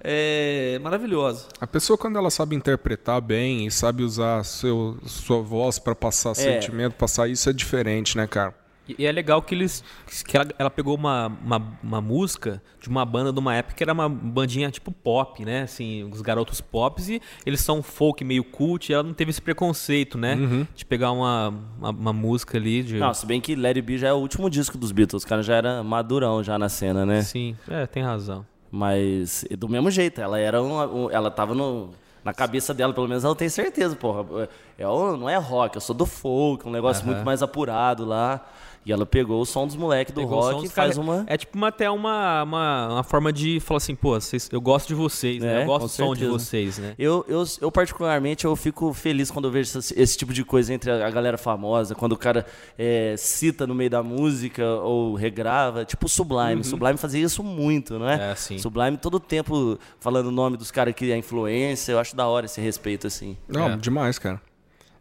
é maravilhosa. A pessoa, quando ela sabe interpretar bem e sabe usar seu, sua voz pra passar sentimento, passar isso, é diferente, né, cara? E é legal que eles. que ela, ela pegou uma, uma, uma música de uma banda de uma época que era uma bandinha tipo pop, né? Assim, os garotos pops e eles são folk meio cult e ela não teve esse preconceito, né? De pegar uma, uma, uma música ali de. Não, se bem que It Be já é o último disco dos Beatles. O cara já era madurão já na cena, né? Sim, é, tem razão. Mas do mesmo jeito, ela era um- ela tava no na cabeça dela, pelo menos ela tem certeza, porra. É, um- não é rock, eu sou do folk, um negócio Aham. muito mais apurado lá. E ela pegou o som dos moleques do Pegou rock e dos cara- faz uma. É tipo uma, até uma, uma, uma forma de falar assim, pô, vocês- eu gosto de vocês, né? É, Eu gosto do som de vocês, né? Eu, eu, eu, particularmente, eu fico feliz quando eu vejo esse, esse tipo de coisa entre a, a galera famosa, quando o cara é, cita no meio da música ou regrava, tipo o Sublime. Sublime fazia isso muito, não é? É, sim. Sublime todo tempo falando o nome dos caras que é influência, eu acho da hora esse respeito, assim. Não, É. demais, cara.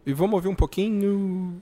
E vamos ouvir um pouquinho.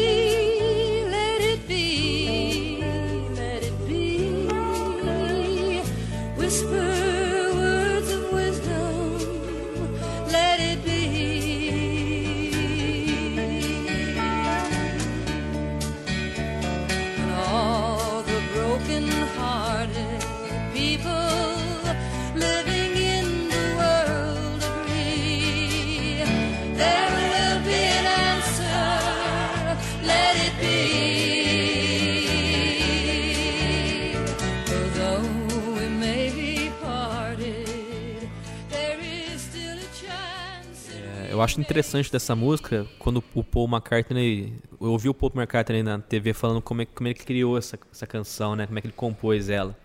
eu acho interessante dessa música quando o Paul McCartney. Eu ouvi o Paul McCartney na TV falando como é, como ele criou essa, essa canção, né? Como é que ele compôs ela.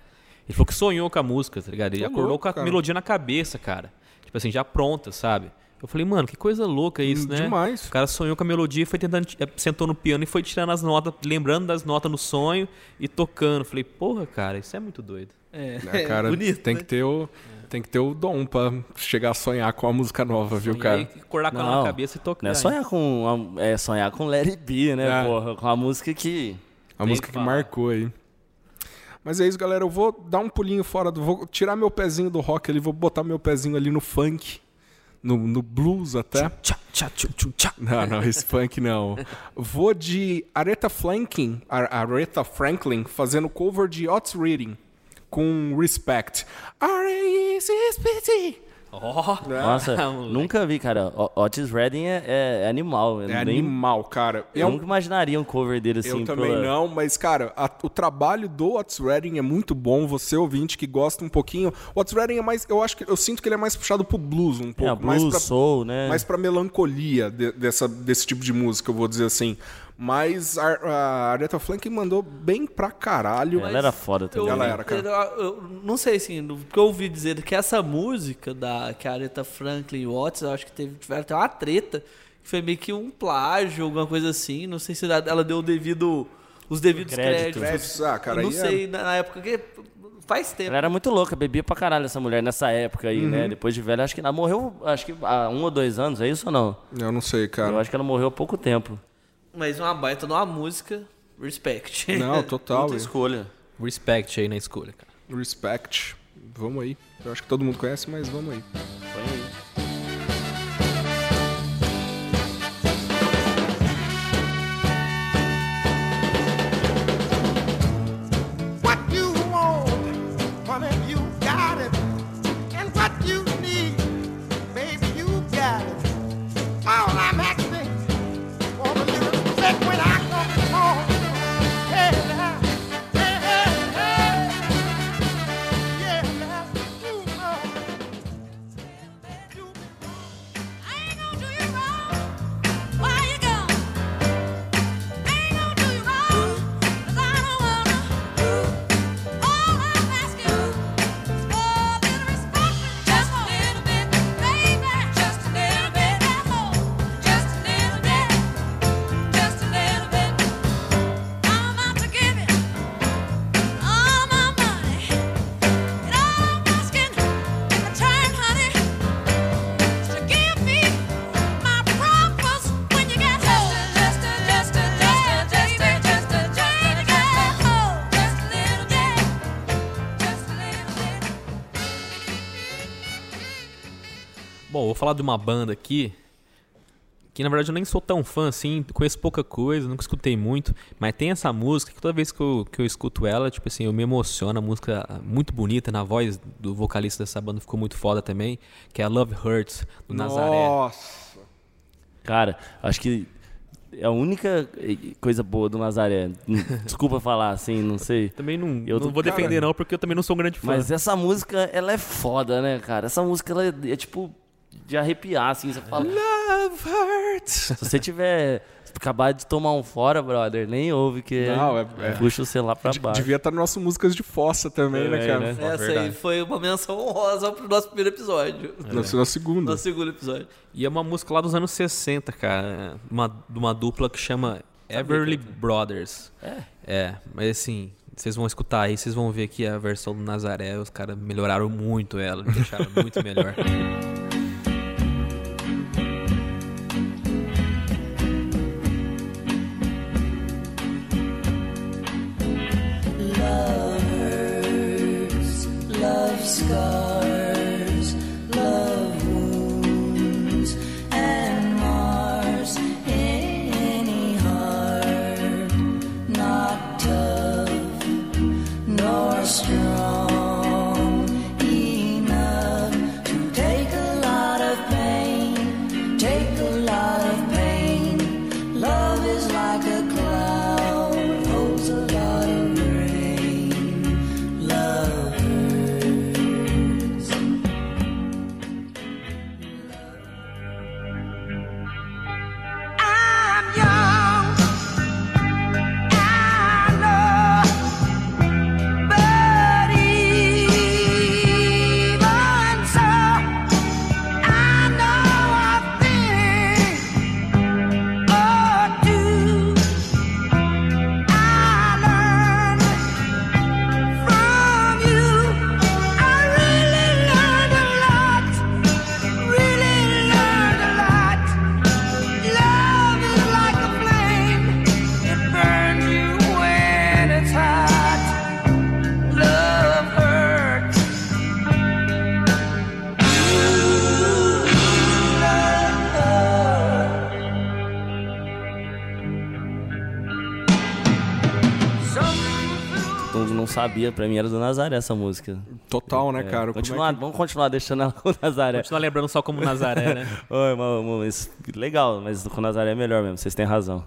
Ele falou que sonhou com a música, tá ligado? Ele Tô acordou louco, com a cara. melodia na cabeça, cara. Tipo assim, já pronta, sabe? Eu falei, mano, que coisa louca isso, Hum, né? demais. O cara sonhou com a melodia e foi tentando. eh, Sentou no piano e foi tirando as notas, lembrando das notas no sonho e tocando. Falei, porra, cara, isso é muito doido. É, É, cara, bonito, tem né? que ter o tem que ter o dom pra chegar a sonhar com a música nova, viu, e cara? aí, acordar com ela Não, na cabeça e tocar. Não é sonhar com, uma- é sonhar com Let It Be, né, É. porra? Com a música que... A música que fala. marcou aí. Mas é isso, galera. Eu vou dar um pulinho fora do. Vou tirar meu pezinho do rock ali, vou botar meu pezinho ali no funk. No, no blues até. Tchá, tchá, tchum, tchum, tchá. Não, não, esse funk não. Vou de Aretha Franklin, a- Aretha Franklin fazendo cover de Otis Reading com Respect. R-A-E-C-S-P-T. Ó, Nossa, moleque. nunca vi, cara. O- Otis Redding é, é- é animal. eu É nem- animal, cara. É Eu um- nunca imaginaria um cover dele assim. Eu também pela- não, mas, cara, a- o trabalho do Otis Redding é muito bom. Você, ouvinte, que gosta um pouquinho. O Otis Redding é mais. Eu acho que. Eu sinto que ele é mais puxado pro blues um pouco. É, blues, mais pra, soul, né? mais pra melancolia de- dessa, desse tipo de música, eu vou dizer assim. Mas a, a Aretha Franklin mandou bem pra caralho. Ela era foda também. Ela era, cara. Eu, eu não sei assim, porque eu ouvi dizer que essa música da que a Aretha Franklin e Watts, eu acho que teve, tiveram até uma treta, que foi meio que um plágio, alguma coisa assim. Não sei se ela ela deu o devido, os devidos Crédito. créditos. Créditos, ah, cara, eu não é- sei na na época, que faz tempo. Ela era muito louca, bebia pra caralho essa mulher nessa época aí, Uhum. né? Depois de velha, acho que ela morreu, acho que há um ou dois anos, é isso ou não? Eu não sei, Eu cara. acho que ela morreu há pouco tempo. Mas uma baita de uma música, Respect. Não, total. Muita escolha. Respect aí na escolha, cara. Respect. Vamos aí. Eu acho que todo mundo conhece, mas vamos aí. Falar de uma banda aqui que na verdade eu nem sou tão fã assim, conheço pouca coisa, nunca escutei muito, mas tem essa música que toda vez que eu, que eu escuto ela, tipo assim, eu me emociono, a música é muito bonita, na voz do vocalista dessa banda ficou muito foda também, que é a Love Hurts, do Nazaré. Nossa. Cara, acho que é a única coisa boa do Nazaré. Desculpa falar assim, não sei. Também não, Eu não tô- vou defender não, porque eu também não sou um grande fã. Mas essa música, ela é foda, né, cara? Essa música, ela é, é tipo de arrepiar, assim. Você fala. Love hurts. Se você tiver acabado de tomar um fora, brother, nem ouve que Não, é- é. puxa o celular pra baixo. Devia estar no nosso músicas de fossa também, né, É, cara? né? Essa aí foi uma menção honrosa pro nosso primeiro episódio. Nosso, nosso segundo. Nosso segundo episódio. E é uma música lá dos anos 60, cara. Uma, de uma dupla que chama Everly Brothers. É? É, mas assim, vocês vão escutar aí, vocês vão ver que a versão do Nazaré, os caras melhoraram muito ela, deixaram muito melhor. Não, não sabia, pra mim era do Nazaré essa música. Total, né, É, cara? É continuar- que- Vamos continuar deixando ela com o Nazaré. Continuar lembrando só como Nazaré, né? Oi, mas- legal, mas com o Nazaré é melhor mesmo, vocês têm razão.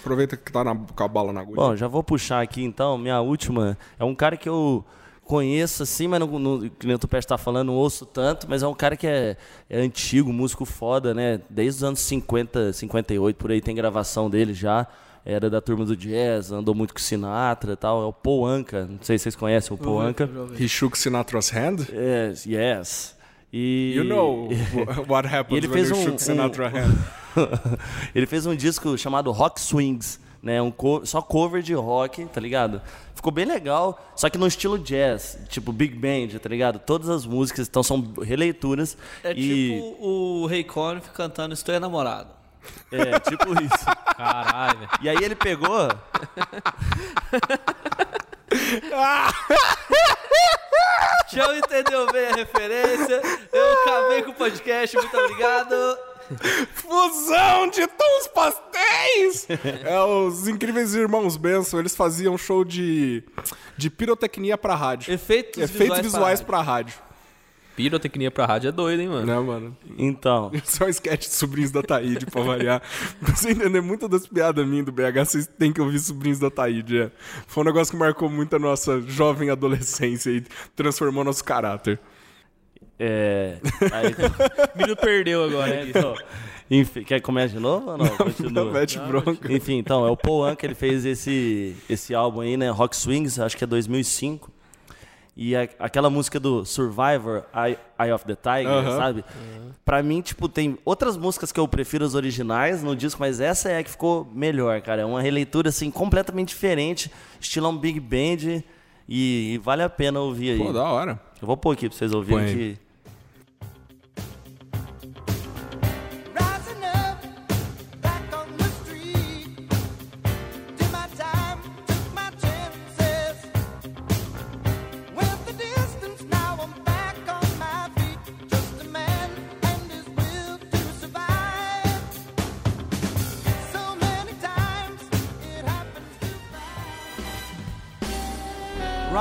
Aproveita que tá na, com a bala na agulha. Bom, já vou puxar aqui então. Minha última é um cara que eu conheço assim, mas não, não, que nem o Tupete tá falando, não ouço tanto, mas é um cara que é, é antigo, músico foda, né? Desde os anos 50, 58, por aí tem gravação dele já. Era da turma do jazz, andou muito com Sinatra e tal. É o Paul Anka. Não sei se vocês conhecem o Paul Anka. He shook Sinatra's hand? Yes, yes. E... You know what happens ele when fez you um, shook Sinatra hand. ele fez um disco chamado Rock Swings, né? Um co- só cover de rock, tá ligado? Ficou bem legal, só que no estilo jazz, tipo Big Band, tá ligado? Todas as músicas então são releituras É e tipo o Ray Conniff cantando Estou Enamorado. É tipo isso. Caralho, velho. E aí ele pegou, Tião entendeu bem a referência. Eu acabei com o podcast, muito obrigado. Fusão de tons pastéis! é os incríveis irmãos Benson, eles faziam show de, de pirotecnia pra rádio. Efeitos, Efeitos visuais, pra pra rádio. Pirotecnia pra rádio é doido, hein, mano? Né, mano? então, Isso é um sketch de Sobrinhos da Taíde, pra variar. pra você entender muitas das piadas minhas do BH, vocês têm que ouvir Sobrinhos da Taíde. É. Foi um negócio que marcou muito a nossa jovem adolescência e transformou nosso caráter. é, aí, O menino perdeu agora. aqui. então, enfim, quer começar de novo ou não? Continua. Não mete bronca. Enfim, então, é o Paul Anka, ele fez esse, esse álbum aí, né? Rock Swings, acho que é 2005. E a- aquela música do Survivor, Eye, Eye of the Tiger, sabe? Pra mim, tipo, tem outras músicas que eu prefiro as originais no disco, mas essa é a que ficou melhor, cara. É uma releitura, assim, completamente diferente, estilão Big Band, e, e vale a pena ouvir aí. Pô, da hora. Eu vou pôr aqui pra vocês ouvirem Põe aí. que...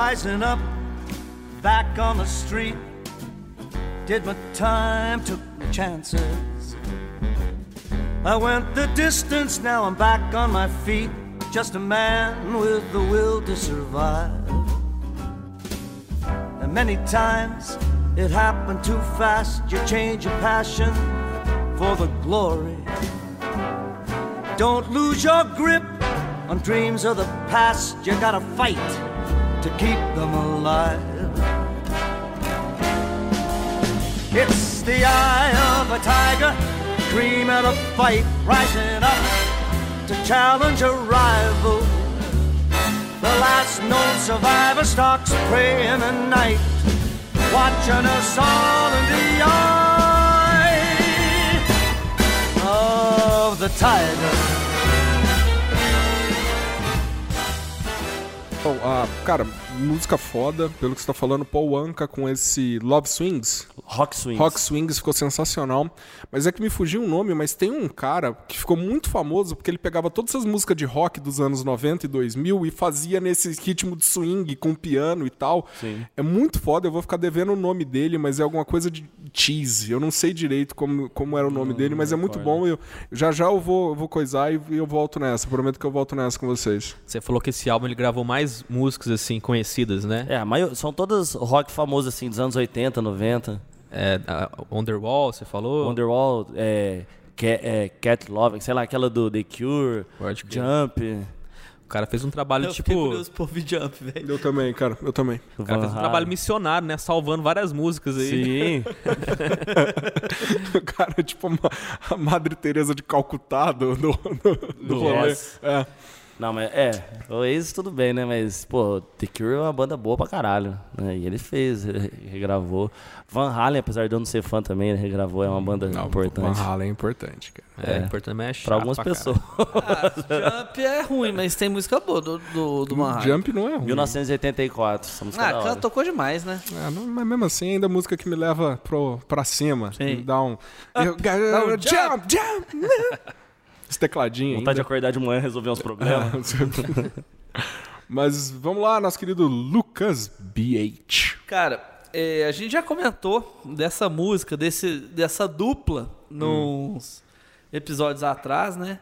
rising up, back on the street. Did my time, took my chances. I went the distance, now I'm back on my feet. Just a man with the will to survive. And many times it happened too fast. You change your passion for the glory. Don't lose your grip on dreams of the past. You gotta fight to keep them alive. It's the eye of a tiger, dream of a fight, rising up to challenge a rival. The last known survivor stalks prey in the night, watching us all in the eye of the tiger. Cara, música foda, pelo que você tá falando, Paul Anka com esse Love Swings. Rock Swings. Rock Swings ficou sensacional. Mas é que me fugiu o nome, mas tem um cara que ficou muito famoso porque ele pegava todas essas músicas de rock dos anos 90 e 2000 e fazia nesse ritmo de swing com piano e tal. Sim. É muito foda, eu vou ficar devendo o nome dele, mas é alguma coisa de cheese. Eu não sei direito como, como era o nome dele, mas é muito bom. Eu, já já eu vou, eu vou coisar e eu volto nessa. Prometo que eu volto nessa com vocês. Você falou que esse álbum ele gravou mais músicas assim conhecidas, né? É, a maior- são todas rock famosos assim, dos anos 80, 90. É, a Wonderwall, você falou? Wonderwall, é, Cat, é, Cat Love, sei lá, aquela do The Cure, crer. Jump. O cara fez um trabalho Eu tipo. fiquei curioso por Jump, velho. Eu também, cara, eu também. O cara fez um trabalho missionário, né? Salvando várias músicas aí. Sim. O cara é tipo uma, a Madre Teresa de Calcutá do, do, do, do rolê. Yes. É. Não, mas é, o Ace tudo bem, né? Mas, pô, The Cure é uma banda boa pra caralho. Né? E ele fez, ele regravou. Van Halen, apesar de eu não ser fã também, ele regravou, é uma banda Não, importante. Van Halen é importante, cara. É, É. importante, mas é chato Pra algumas caralho. pessoas. Ah, Jump é ruim, mas tem música boa do, do, do Van Halen. Jump não é ruim. 1984, essa música é Ah, da hora. tocou demais, né? É, não- mas mesmo assim, ainda é música que me leva pro, pra cima. Sim. Me dá um. Eu- um jump, jump! Esse tecladinho Vontade de ainda. acordar de manhã e resolver uns problemas. Mas vamos lá, nosso querido Lucas BH. Cara, é, a gente já comentou dessa música, desse, dessa dupla, nos episódios atrás, né?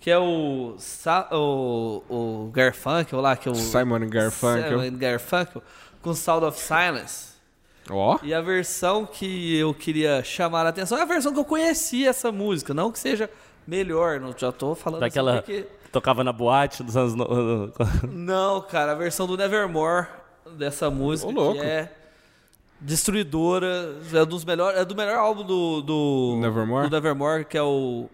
Que é o, Sa- o, o Garfunkel lá, que é o... Simon Garfunkel. Simon Garfunkel, com Sound of Silence. Ó, E a versão que eu queria chamar a atenção é a versão que eu conheci essa música. Não que seja melhor, não, já tô falando Daquela assim porque... que tocava na boate dos anos... no- Não, cara, a versão do Nevermore dessa música, Ô, louco. que é destruidora, é dos melhor, é do melhor álbum do do Nevermore? do Nevermore, que é o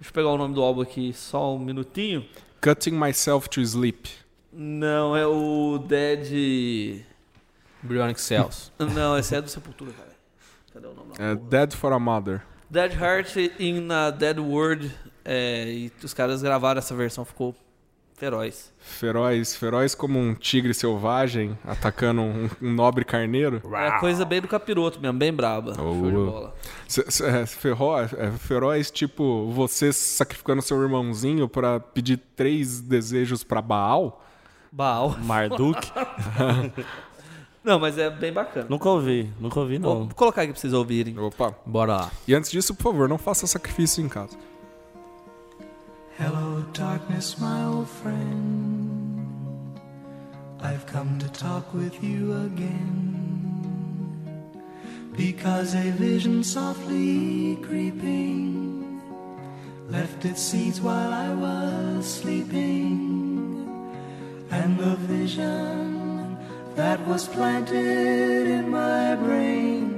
Deixa eu pegar o nome do álbum aqui, só um minutinho. Cutting Myself to Sleep. Não, é o Dead Bionic Cells. Não, esse é do Sepultura, cara. Cadê o nome? É? Dead for a Mother. Dead Heart in a Dead World. é, e os caras gravaram essa versão, ficou feroz. Feroz, feroz como um tigre selvagem atacando um, um nobre carneiro. É coisa bem do capiroto mesmo, bem braba. Show de Oh. bola. É, ferro- é, feroz, tipo, você sacrificando seu irmãozinho pra pedir três desejos pra Baal. Baal. Marduk. Não, mas é bem bacana. nunca ouvi, nunca ouvi Vou não. colocar aqui pra vocês ouvirem. Opa. Bora lá. E antes disso, por favor, não faça sacrifício em casa. Hello, darkness, my old friend. I've come to talk with you again. Because a vision softly creeping left its seeds while I was sleeping. And the vision that was planted in my brain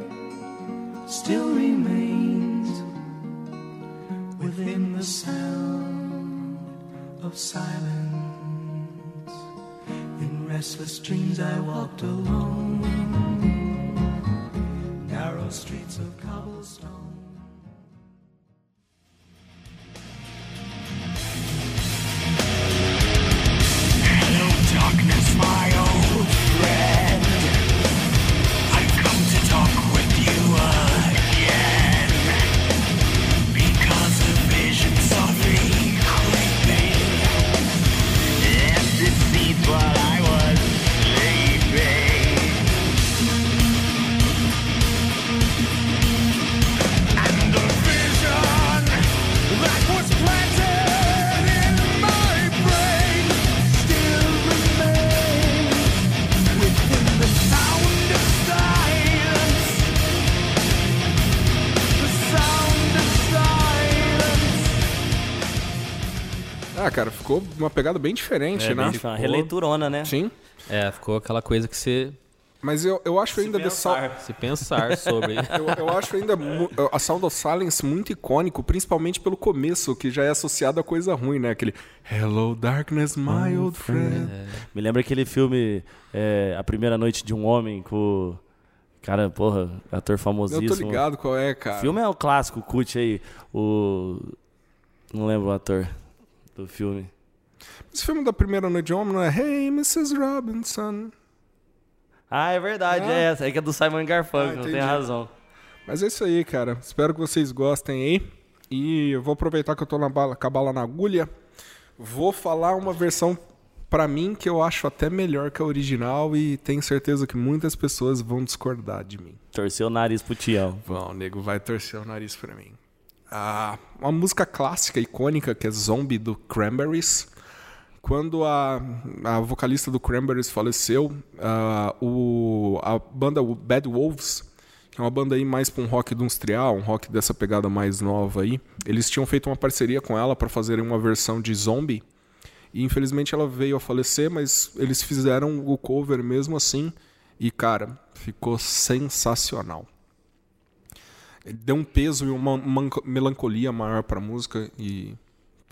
still remains within the sound of silence. In restless dreams, I walked alone, narrow streets of cobblestone. Ficou uma pegada bem diferente, É, né? bem, uma releiturona, né? Sim. É, ficou aquela coisa que você Mas eu, eu acho ainda The Sou- se pensar sobre. eu, eu acho ainda a Sound of Silence muito icônico, principalmente pelo começo, que já é associado a coisa ruim, né? Aquele Hello Darkness, my old friend. Me lembra aquele filme é, A Primeira Noite de um Homem com o cara, porra, ator Eu famosíssimo. tô ligado qual é, O cara. filme é o clássico, o cult aí. O. Não lembro o ator do filme. Esse filme da primeira noite de homem não é Hey, Mrs. Robinson. Ah, é verdade, Ah. é essa. É que é do Simon Garfunkel, Ah, tem razão. Mas é isso aí, cara. Espero que vocês gostem aí. E eu vou aproveitar que eu tô na bala, com a bala na agulha. Vou falar uma versão pra mim que eu acho até melhor que a original e tenho certeza que muitas pessoas vão discordar de mim. Torceu o nariz pro Tião. Vão, o nego vai torcer o nariz pra mim. Ah, uma música clássica, icônica, que é Zombie do Cranberries. Quando a, a vocalista do Cranberries faleceu, ah, o, a banda Bad Wolves, que é uma banda aí mais pra um rock industrial, um rock dessa pegada mais nova aí, eles tinham feito uma parceria com ela para fazerem uma versão de Zombie. E infelizmente ela veio a falecer, mas eles fizeram o cover mesmo assim. E cara, ficou sensacional. Deu um peso e uma melancolia maior pra música e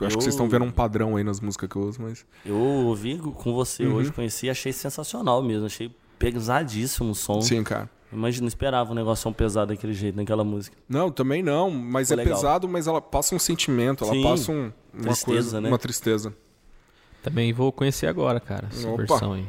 eu acho que vocês estão vendo um padrão aí nas músicas que eu uso, mas Eu ouvi com você Uhum. hoje, conheci e achei sensacional mesmo. Achei pesadíssimo o som. sim, cara. Imagina, não esperava um negócio tão pesado daquele jeito naquela música. Não, também não, mas é legal. pesado, mas ela passa um sentimento, ela Sim. passa um, uma Tristeza, coisa, né? uma tristeza. Também vou conhecer agora, cara, essa Opa. versão aí.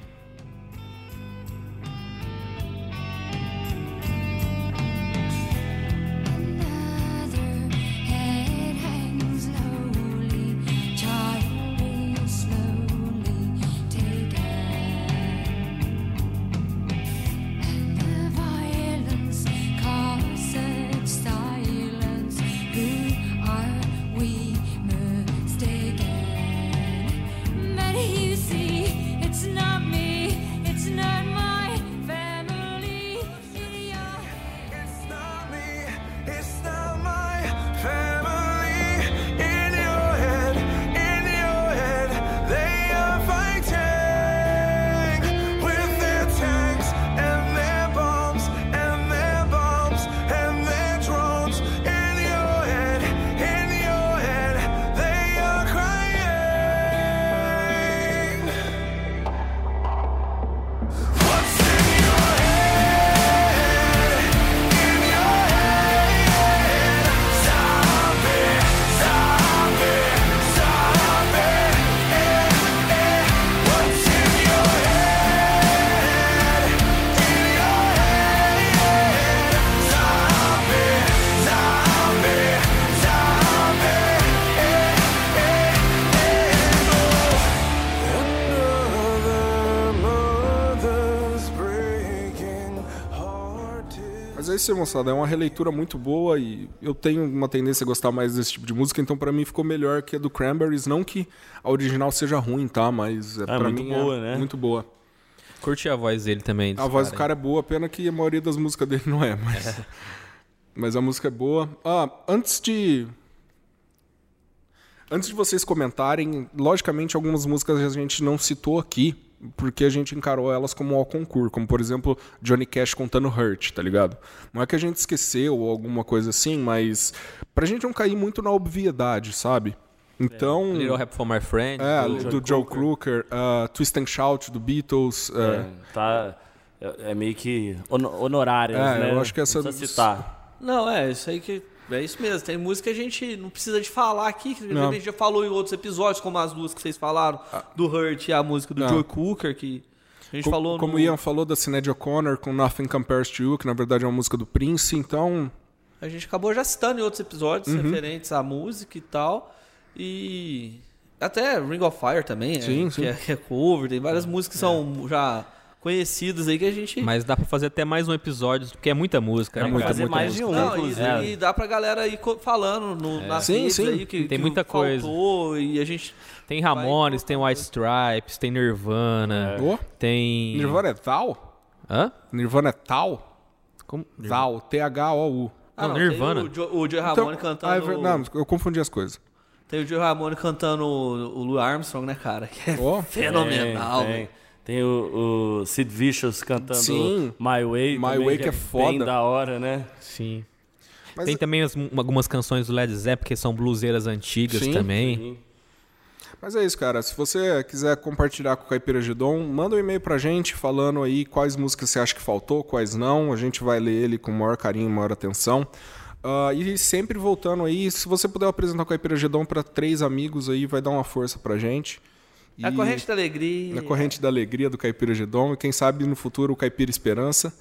Isso moçada. É uma releitura muito boa e eu tenho uma tendência a gostar mais desse tipo de música, então pra mim ficou melhor que a do Cranberries. Não que a original seja ruim, tá? Mas é, pra muito mim boa, é né? muito boa. Curti a voz dele também. A voz do cara é boa, pena que a maioria das músicas dele não é, mas. mas a música é boa. Ah, antes de. Antes de vocês comentarem, logicamente algumas músicas a gente não citou aqui, porque a gente encarou elas como ao concurso, como por exemplo Johnny Cash contando Hurt, tá ligado? Não é que a gente esqueceu ou alguma coisa assim, mas pra gente não cair muito na obviedade, sabe? Então. Little Rap for My Friend. É, do- do, Joe Crooker, uh, Twist and Shout do Beatles. uh, É, tá. É, é meio que hono- honorárias, É, né? eu acho que essa- Não citar. Não, é, isso aí que. É isso mesmo. Tem música que a gente não precisa de falar aqui, que Não. a gente já falou em outros episódios, como as duas que vocês falaram, do Hurt e a música do Não. Joe Cooker, que a gente Co- falou como no... o Ian falou da Sinead O'Connor com Nothing Compares to You, que na verdade é uma música do Prince, então. A gente acabou já citando em outros episódios Uhum. referentes à música e tal. E até Ring of Fire também, é, Sim, que, sim. É, que é cover. Tem várias músicas que são já conhecidas aí que a gente. Mas dá pra fazer até mais um episódio, porque é muita música. Dá né, cara? fazer Muita mais de música. um, Não, e, inclusive. É. e dá pra galera ir falando no, nas Sim, redes sim. aí que Tem que muita coisa. faltou, e a gente Tem Ramones, tem White Stripes, tem Nirvana, Ô, tem... Nirvana é tal? Hã? Nirvana é tal? Como? Tal, T-H-O-U. Ah, Não, Nirvana. O, Jo- o Joe Ramone Então, cantando. ah, é ver- não, eu confundi as coisas. Tem o Joe Ramone cantando o, o Louis Armstrong, né, cara? Que é Ó, fenomenal. Velho. Tem o, o Sid Vicious cantando Sim. My Way. My também, Way que é Bem foda. da hora, né? Sim. Mas- Tem também as- algumas canções do Led Zeppelin que são bluseiras antigas Sim, também. Mas é isso, cara. Se você quiser compartilhar com o Caipira Gedon, manda um e-mail pra gente falando aí quais músicas você acha que faltou, quais não. A gente vai ler ele com o maior carinho, maior atenção. Ah, e sempre voltando aí, se você puder apresentar o Caipira Gedon pra três amigos aí, vai dar uma força pra gente. É a corrente da alegria. Na corrente da alegria do Caipira Gedon. E quem sabe no futuro o Caipira Esperança.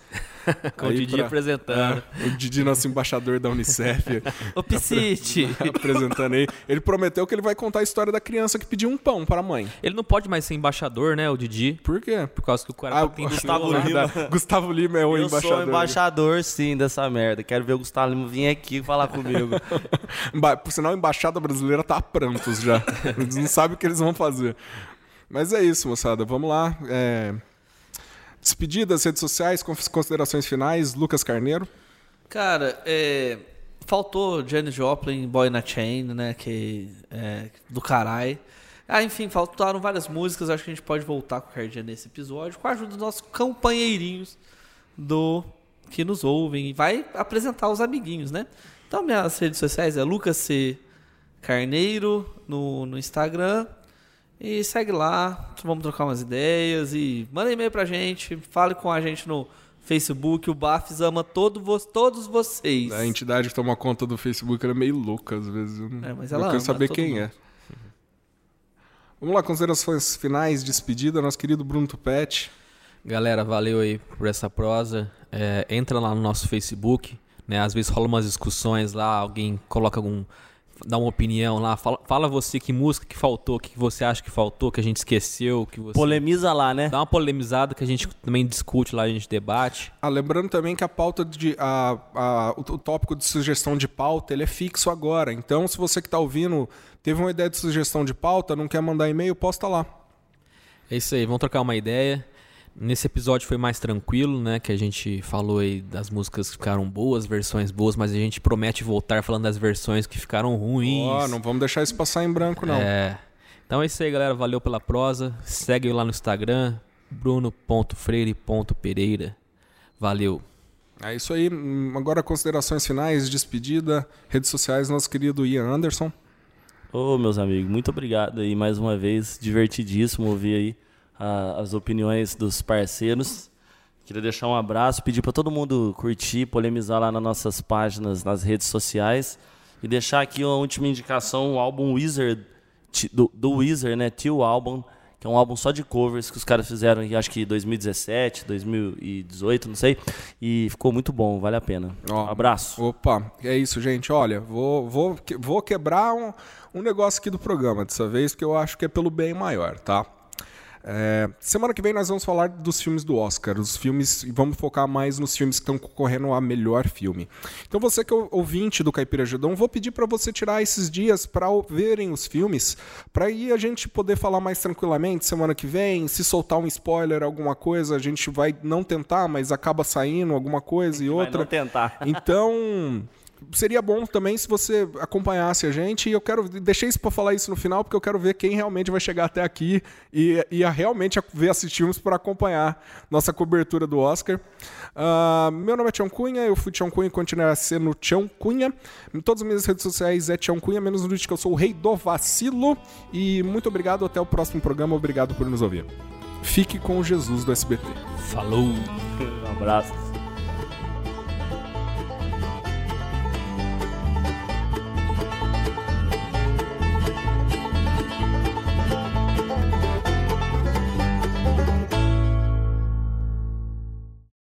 Com o Aí Didi pra- apresentando. É, o Didi, nosso embaixador da Unicef. Ô, Piscite. apresentando aí. Ele prometeu que ele vai contar a história da criança que pediu um pão para a mãe. Ele não pode mais ser embaixador, né, o Didi? Por quê? Por causa que o cara Ah, tem Gustavo. Lima. Gustavo Lima é o Eu embaixador. sou embaixador, sim, dessa merda. Quero ver o Gustavo Lima vir aqui falar comigo. Por sinal, a embaixada brasileira tá a prantos já. Eles não sabem o que eles vão fazer. Mas é isso, moçada. Vamos lá. É... Despedidas, redes sociais, cons- considerações finais. Lucas Carneiro. Cara, é, faltou Janis Joplin, Boy na Chain, né? Que é do caralho. Ah, enfim, faltaram várias músicas. Acho que a gente pode voltar qualquer dia nesse episódio com a ajuda dos nossos companheirinhos do que nos ouvem e vai apresentar os amiguinhos, né? Então, minhas redes sociais é Lucas C. Carneiro no, no Instagram. E segue lá, vamos trocar umas ideias e manda e-mail pra gente, fale com a gente no Facebook, o Bafs ama todo vo todos vocês. A entidade que toma conta do Facebook ela é meio louca às vezes. Eu não, É, mas eu ela quero ama saber todo quem mundo. é. Vamos lá, considerações finais, despedida, nosso querido Bruno Tupete. Galera, valeu aí por essa prosa. É, entra lá no nosso Facebook, né? Às vezes rola umas discussões lá, alguém coloca algum. Dá uma opinião lá. Fala, fala você que música que faltou, o que você acha que faltou, que a gente esqueceu, que você. Polemiza lá, né? Dá uma polemizada que a gente também discute lá, a gente debate. Ah, lembrando também que a pauta de. A, a- o, o tópico de sugestão de pauta ele é fixo agora. Então, se você que está ouvindo teve uma ideia de sugestão de pauta, não quer mandar e-mail, posta lá. É isso aí, vamos trocar uma ideia. Nesse episódio foi mais tranquilo, né? Que a gente falou aí das músicas que ficaram boas, versões boas, mas a gente promete voltar falando das versões que ficaram ruins. Ó, não vamos deixar isso passar em branco, não. É. Então é isso aí, galera. Valeu pela prosa. Segue lá no Instagram, bruno.freire.pereira. Valeu. É isso aí. Agora, considerações finais, despedida, redes sociais, nosso querido Ian Anderson. Ô, meus amigos, muito obrigado aí mais uma vez. Divertidíssimo ouvir aí a- as opiniões dos parceiros. Queria deixar um abraço, pedir para todo mundo curtir, polemizar lá nas nossas páginas, nas redes sociais. E deixar aqui uma última indicação, o álbum Wizard, do, do Wizard, né? Tio Album, que é um álbum só de covers que os caras fizeram acho que 2017, 2018, não sei. E ficou muito bom, vale a pena. Ó, Um abraço. Opa, é isso, gente. Olha, vou, vou, vou quebrar um, um negócio aqui do programa dessa vez, que eu acho que é pelo bem maior, tá? É, semana que vem nós vamos falar dos filmes do Oscar, os filmes e vamos focar mais nos filmes que estão concorrendo a melhor filme. Então você que é ouvinte do Caipira Gedão, vou pedir para você tirar esses dias para verem os filmes, para aí a gente poder falar mais tranquilamente semana que vem, se soltar um spoiler, alguma coisa, a gente vai não tentar, mas acaba saindo alguma coisa e Vai outra. não tentar. Então, seria bom também se você acompanhasse a gente. E eu quero deixei isso para falar isso no final, porque eu quero ver quem realmente vai chegar até aqui e, e a realmente ver esses filmes para acompanhar nossa cobertura do Oscar. Ah, meu nome é Tião Cunha, eu fui Tião Cunha e continuarei sendo Tião Cunha. Em todas as minhas redes sociais é Tião Cunha, menos no Twitch, que eu sou o rei do vacilo. E muito obrigado, até o próximo programa. Obrigado por nos ouvir. Fique com o Jesus do SBT. Falou! Um abraço.